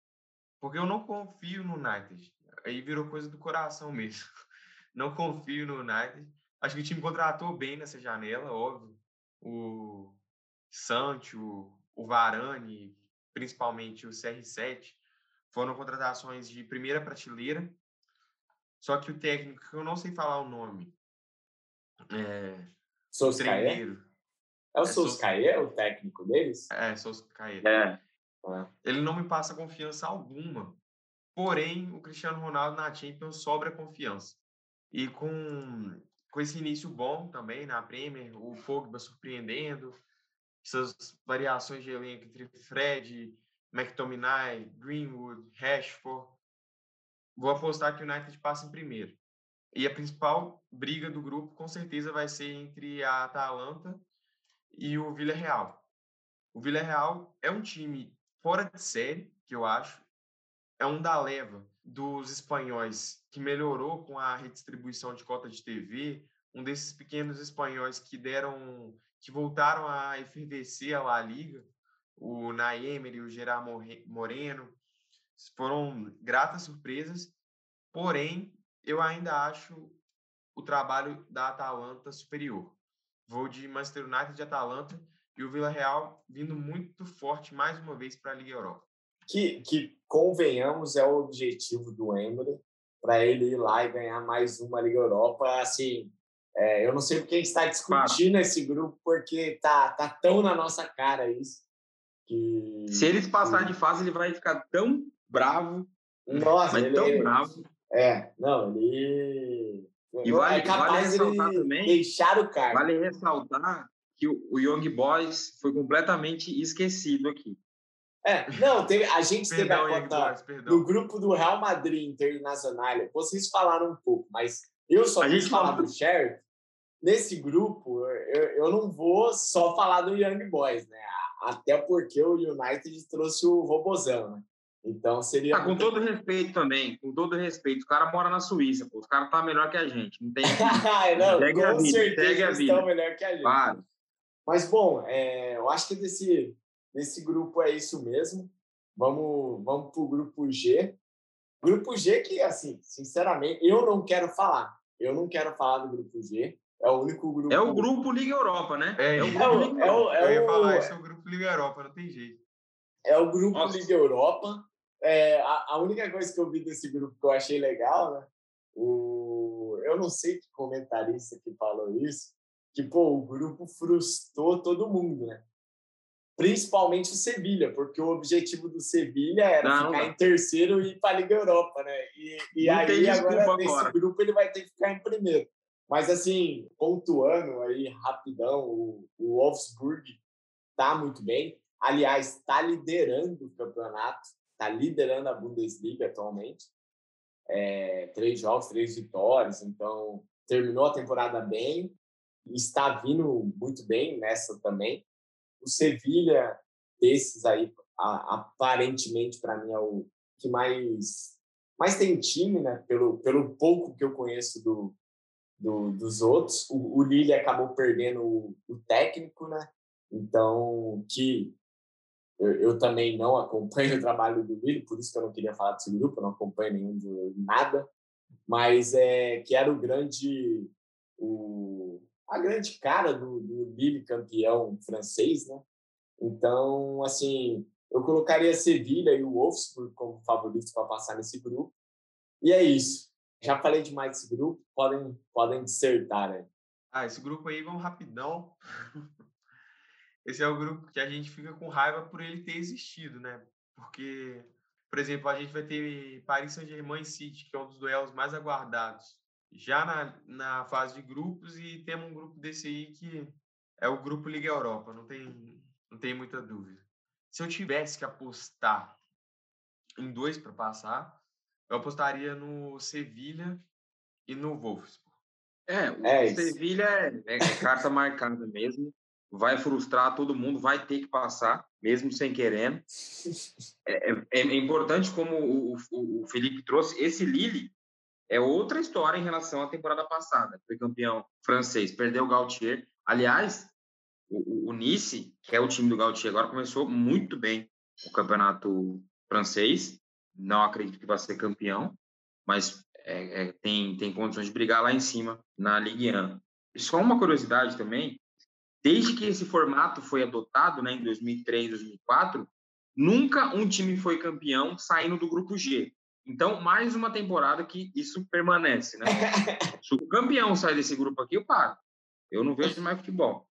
Porque eu não confio no United. Aí virou coisa do coração mesmo. Não confio no United. Acho que o time contratou bem nessa janela, óbvio. o Sancho, o Varane, principalmente o CR7, foram contratações de primeira prateleira. Só que o técnico, eu não sei falar o nome, é, Solskjaer? É o é Solskjaer, o técnico deles? É, Solskjaer. É. Ele não me passa confiança alguma. Porém, o Cristiano Ronaldo na Champions sobra confiança. E com, com esse início bom também na Premier, o Pogba surpreendendo, essas variações de elenco entre Fred, McTominay, Greenwood, Rashford, vou apostar que o United passa em primeiro. E a principal briga do grupo, com certeza, vai ser entre a Atalanta e o Villarreal. O Villarreal é um time fora de série, que eu acho. É um da leva dos espanhóis que melhorou com a redistribuição de cota de TV, um desses pequenos espanhóis que deram, que voltaram a efervescer a La Liga, o Naemer e o Gerard Moreno, foram gratas surpresas, porém eu ainda acho o trabalho da Atalanta superior. Vou de Manchester United e Atalanta e o Vila Real vindo muito forte mais uma vez para a Liga Europa. Que, que convenhamos é o objetivo do Emery para ele ir lá e ganhar mais uma Liga Europa. Assim, é, eu não sei quem está discutindo claro. esse grupo porque tá tá tão na nossa cara isso. Que, Se eles passarem de fase, ele vai ficar tão bravo. Nossa, ele, tão bravo. É, não, ele. E vale, é capaz vale ressaltar de também, deixar o cargo. Vale ressaltar que o, o Young Boys foi completamente esquecido aqui. É, não, teve, a gente perdão, teve a conta do grupo do Real Madrid Internacional. Vocês falaram um pouco, mas eu só a quis falar do Sheriff. Nesse grupo, eu, eu não vou só falar do Young Boys, né? Até porque o United trouxe o Robozão, né? Então seria. Ah, com muito... todo respeito também, com todo respeito. O cara mora na Suíça, pô. Os caras tá melhor que a gente. Não tem. não, segue com vida, certeza estão melhor que a gente. Claro. Mas, bom, é, eu acho que desse, desse grupo é isso mesmo. Vamos, vamos para o grupo G. Grupo G que, assim, sinceramente, eu não quero falar. Eu não quero falar do grupo G. É o único grupo. É o grupo Liga Europa, né? É, é o grupo é Liga Europa. É o, é o, eu ia falar, esse é o grupo Liga Europa, não tem jeito. É o grupo Nossa. Liga Europa. É, a, a, única coisa que eu vi desse grupo que eu achei legal, né? O, eu não sei que comentarista que falou isso, que pô, o grupo frustrou todo mundo, né? Principalmente o Sevilha, porque o objetivo do Sevilha era não, ficar não. em terceiro e ir para a Liga Europa, né? E, e aí agora, agora nesse grupo ele vai ter que ficar em primeiro. Mas assim, pontuando aí rapidão, o, o Wolfsburg tá muito bem. Aliás, está liderando o campeonato está liderando a Bundesliga atualmente. É, três jogos, três vitórias, então terminou a temporada bem, está vindo muito bem nessa também. O Sevilha, desses aí, aparentemente, para mim, é o que mais, mais tem time, né? Pelo, pelo pouco que eu conheço do, do dos outros. O, o Lille acabou perdendo o, o técnico, né? Então, que eu, eu, também não acompanho o trabalho do Lille, por isso que eu não queria falar desse grupo, eu não acompanho nenhum de nada, mas é que era o grande, o, a grande cara do, do campeão francês, né? Então, assim, eu colocaria Sevilha e o Wolfsburg como favoritos para passar nesse grupo. E é isso. Já falei demais desse grupo, podem, podem dissertar, né? Ah, esse grupo aí, vamos rapidão. esse é o grupo que a gente fica com raiva por ele ter existido, né? Porque, por exemplo, a gente vai ter Paris Saint-Germain City, que é um dos duelos mais aguardados, já na, na fase de grupos, e temos um grupo desse aí que é o grupo Liga Europa, não tem, não tem muita dúvida. Se eu tivesse que apostar em dois para passar, eu apostaria no Sevilha e no Wolfsburg. É, o é Sevilha é, é carta marcada mesmo vai frustrar todo mundo, vai ter que passar, mesmo sem querendo. É, é, é importante, como o, o, o, Felipe trouxe, esse Lille é outra história em relação à temporada passada. Foi campeão francês, perdeu o Gautier. Aliás, o, o Nice, que é o time do Gautier agora, começou muito bem o campeonato francês. Não acredito que vai ser campeão, mas é, é, tem, tem condições de brigar lá em cima na Ligue 1. Só uma curiosidade também, desde que esse formato foi adotado, né, em 2003, 2004, nunca um time foi campeão saindo do grupo G. Então, mais uma temporada que isso permanece, né? Se o campeão sair desse grupo aqui, eu paro. Eu não vejo mais futebol.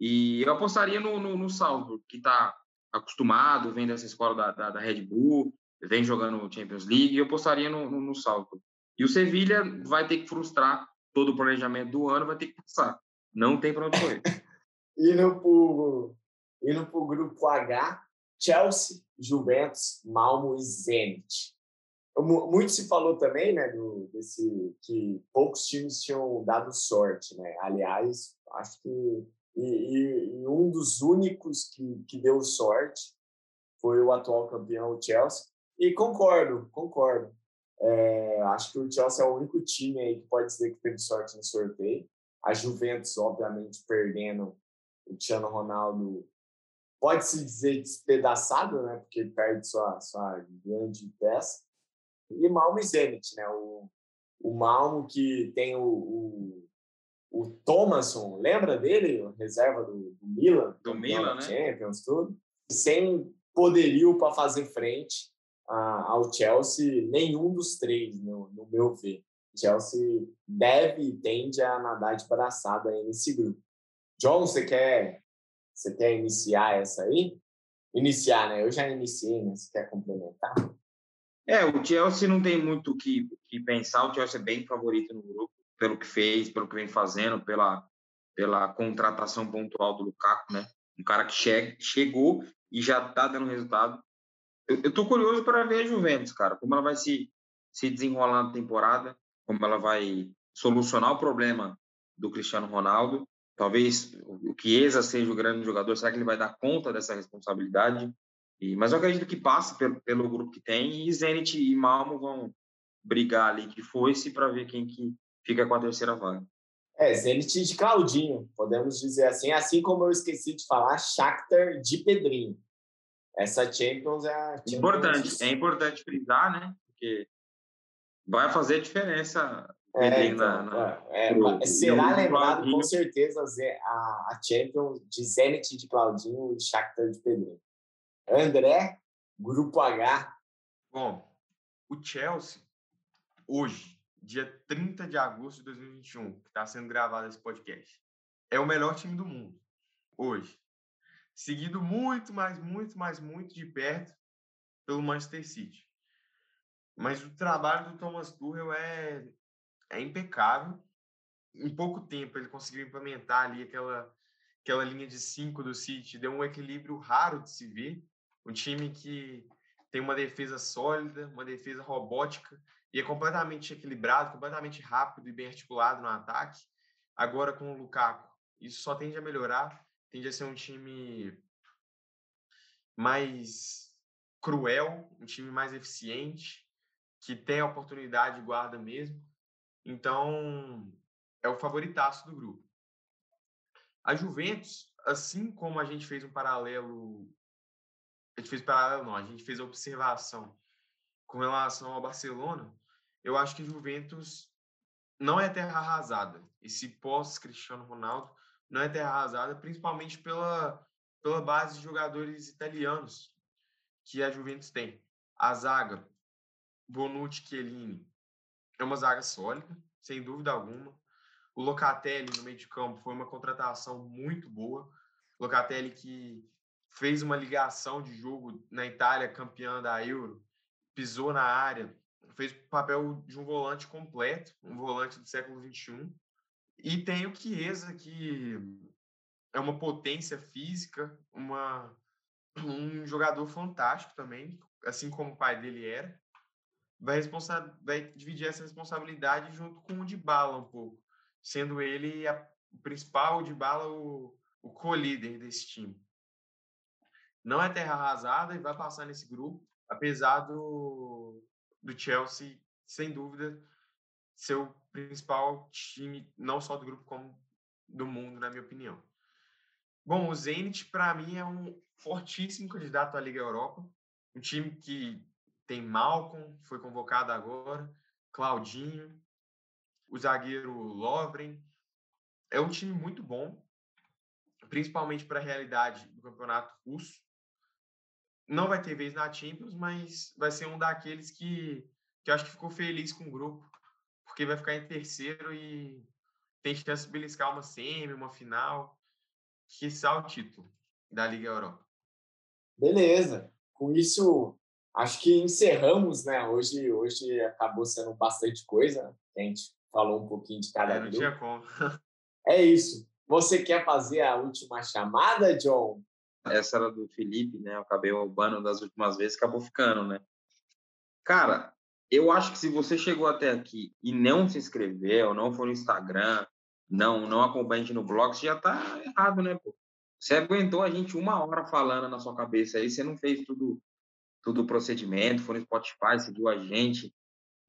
E eu apostaria no, no, no Salzburg, que está acostumado, vem dessa escola da, da, da, Red Bull, vem jogando Champions League, eu apostaria no, no, no Salzburg. E o Sevilha vai ter que frustrar todo o planejamento do ano, vai ter que passar. Não tem para onde correr. indo para o grupo H, Chelsea, Juventus, Malmo e Zenit. Muito se falou também, né, do, desse, que poucos times tinham dado sorte, né? Aliás, acho que e, e, um dos únicos que, que deu sorte foi o atual campeão, o Chelsea. E concordo, concordo. É, acho que o Chelsea é o único time aí que pode dizer que teve sorte no sorteio. A Juventus, obviamente, perdendo o Cristiano Ronaldo, pode-se dizer despedaçado, né? Porque perde sua, sua grande peça. E Malmo e Zenit, né? O, o Malmo que tem o, o, o Thomasson, lembra dele? Reserva do, do Milan. Do Milan, né? Champions, tudo. Sem poderio para fazer frente a, ao Chelsea, nenhum dos três, no, no meu ver. Chelsea deve e tende a nadar de braçada nesse grupo. John, você quer, você quer iniciar essa aí? Iniciar, né? Eu já iniciei, né? Você quer complementar? É, o Chelsea não tem muito o que, que pensar. O Chelsea é bem favorito no grupo, pelo que fez, pelo que vem fazendo, pela, pela contratação pontual do Lukaku, né? Um cara que che chegou e já está dando resultado. Eu, estou curioso para ver a Juventus, cara, como ela vai se, se desenrolar na temporada, como ela vai solucionar o problema do Cristiano Ronaldo. Talvez o Chiesa seja o grande jogador. Será que ele vai dar conta dessa responsabilidade? E, mas eu acredito que passe pelo, pelo grupo que tem e Zenit e Malmo vão brigar ali de foice para ver quem que fica com a terceira vaga. É, Zenit de Claudinho, podemos dizer assim. Assim como eu esqueci de falar, Shakhtar de Pedrinho. Essa Champions é a Champions importante. É importante frisar, né? Porque vai fazer diferença é, então, na, na, é, pro, será lembrado Claudinho. com certeza a, a Champions de Zenit de Claudinho e Shakhtar de Pedrinho. André, Grupo H. Bom, o Chelsea, hoje, dia 30 de agosto de 2021, que está sendo gravado esse podcast, é o melhor time do mundo, hoje. Seguido muito, mais, muito, mais, muito de perto pelo Manchester City. Mas o trabalho do Thomas Tuchel é, é impecável. Em pouco tempo ele conseguiu implementar ali aquela, aquela linha de cinco do City, deu um equilíbrio raro de se ver um time que tem uma defesa sólida, uma defesa robótica e é completamente equilibrado, completamente rápido e bem articulado no ataque. Agora com o Lukaku, isso só tende a melhorar, tende a ser um time mais cruel, um time mais eficiente, que tem a oportunidade de guarda mesmo. Então, é o favoritaço do grupo. A Juventus, assim como a gente fez um paralelo a gente fez paralelo, não, a gente fez observação com relação ao Barcelona, eu acho que Juventus não é terra arrasada. Esse pós-Cristiano Ronaldo não é terra arrasada, principalmente pela, pela base de jogadores italianos que a Juventus tem. A zaga, Bonucci, Chiellini, é uma zaga sólida, sem dúvida alguma. O Locatelli no meio de campo foi uma contratação muito boa. Locatelli que fez uma ligação de jogo na Itália, campeã da Euro, pisou na área, fez o papel de um volante completo, um volante do século XXI. E tem o Chiesa, que é uma potência física, uma, um jogador fantástico também, assim como o pai dele era. Vai, vai dividir essa responsabilidade junto com o de bala um pouco, sendo ele a, o principal de bala o, o co-líder desse time não é terra arrasada e vai passar nesse grupo, apesar do, do Chelsea, sem dúvida, ser o principal time, não só do grupo, como do mundo, na minha opinião. Bom, o Zenit, para mim, é um fortíssimo candidato à Liga Europa. Um time que tem Malcolm, foi convocado agora, Claudinho, o zagueiro Lovren. É um time muito bom principalmente para a realidade do campeonato russo. Não vai ter vez na Champions, mas vai ser um daqueles que, que eu acho que ficou feliz com o grupo, porque vai ficar em terceiro e tem chance de beliscar uma semi, uma final, que o título da Liga Europa. Beleza. Com isso, acho que encerramos, né? Hoje, hoje acabou sendo bastante coisa. A gente falou um pouquinho de cada é, não tinha como. é isso. Você quer fazer a última chamada, John? Essa era do Felipe, né? Eu acabei roubando das últimas vezes, acabou ficando, né? Cara, eu acho que se você chegou até aqui e não se inscreveu, não foi no Instagram, não não acompanha a gente no blog, você já tá errado, né, pô? Você aguentou a gente uma hora falando na sua cabeça aí, você não fez tudo tudo o procedimento, foi no Spotify, seguiu a gente,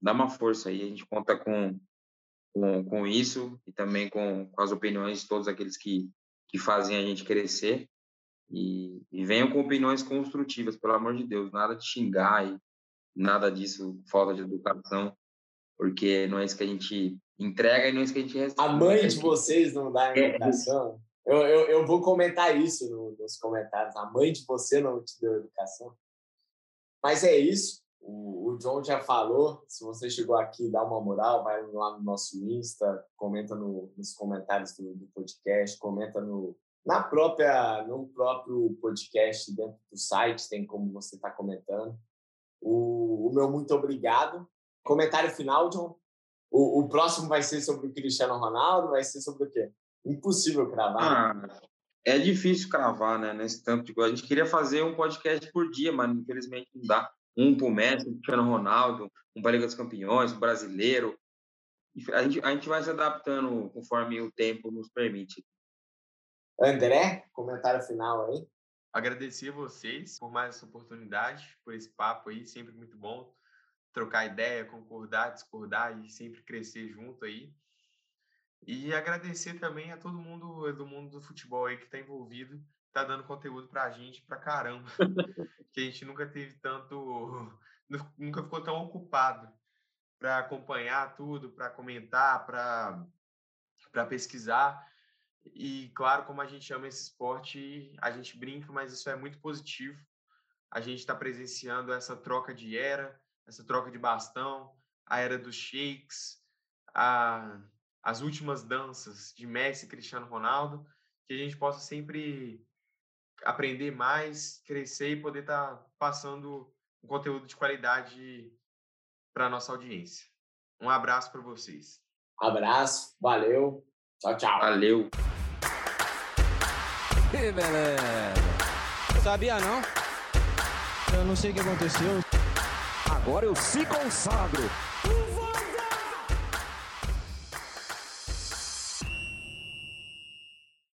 dá uma força aí, a gente conta com com, com isso e também com, com as opiniões de todos aqueles que, que fazem a gente crescer. E, e venham com opiniões construtivas, pelo amor de Deus, nada de xingar e nada disso, falta de educação, porque não é isso que a gente entrega e não é isso que a gente recebe. A mãe de vocês não dá é educação? Eu, eu, eu vou comentar isso no, nos comentários. A mãe de você não te deu educação? Mas é isso. O, o John já falou, se você chegou aqui, dá uma moral, vai lá no nosso Insta, comenta no, nos comentários do, do, podcast, comenta no, na própria, no próprio podcast dentro do site, tem como você está comentando. O, o, meu muito obrigado. Comentário final, John. O, o, próximo vai ser sobre o Cristiano Ronaldo, vai ser sobre o quê? Impossível cravar. Ah, é difícil cravar, né? Nesse tanto de A gente queria fazer um podcast por dia, mas infelizmente não dá um para o Messi, um para o Ronaldo, um para a Liga dos Campeões, um brasileiro. A gente, a gente vai se adaptando conforme o tempo nos permite. André, comentário final aí. Agradecer a vocês por mais essa oportunidade, por esse papo aí, sempre muito bom. Trocar ideia, concordar, discordar e sempre crescer junto aí. E agradecer também a todo mundo do mundo do futebol aí que está envolvido tá dando conteúdo pra gente pra caramba. que a gente nunca teve tanto. Nunca ficou tão ocupado para acompanhar tudo, para comentar, para pesquisar. E, claro, como a gente ama esse esporte, a gente brinca, mas isso é muito positivo. A gente está presenciando essa troca de era, essa troca de bastão, a era dos shakes, a, as últimas danças de Messi e Cristiano Ronaldo, que a gente possa sempre aprender mais, crescer e poder estar tá passando um conteúdo de qualidade para nossa audiência. Um abraço para vocês. Abraço, valeu, tchau, tchau. Valeu. Beleza. Sabia não? Eu não sei o que aconteceu. Agora eu se consagro.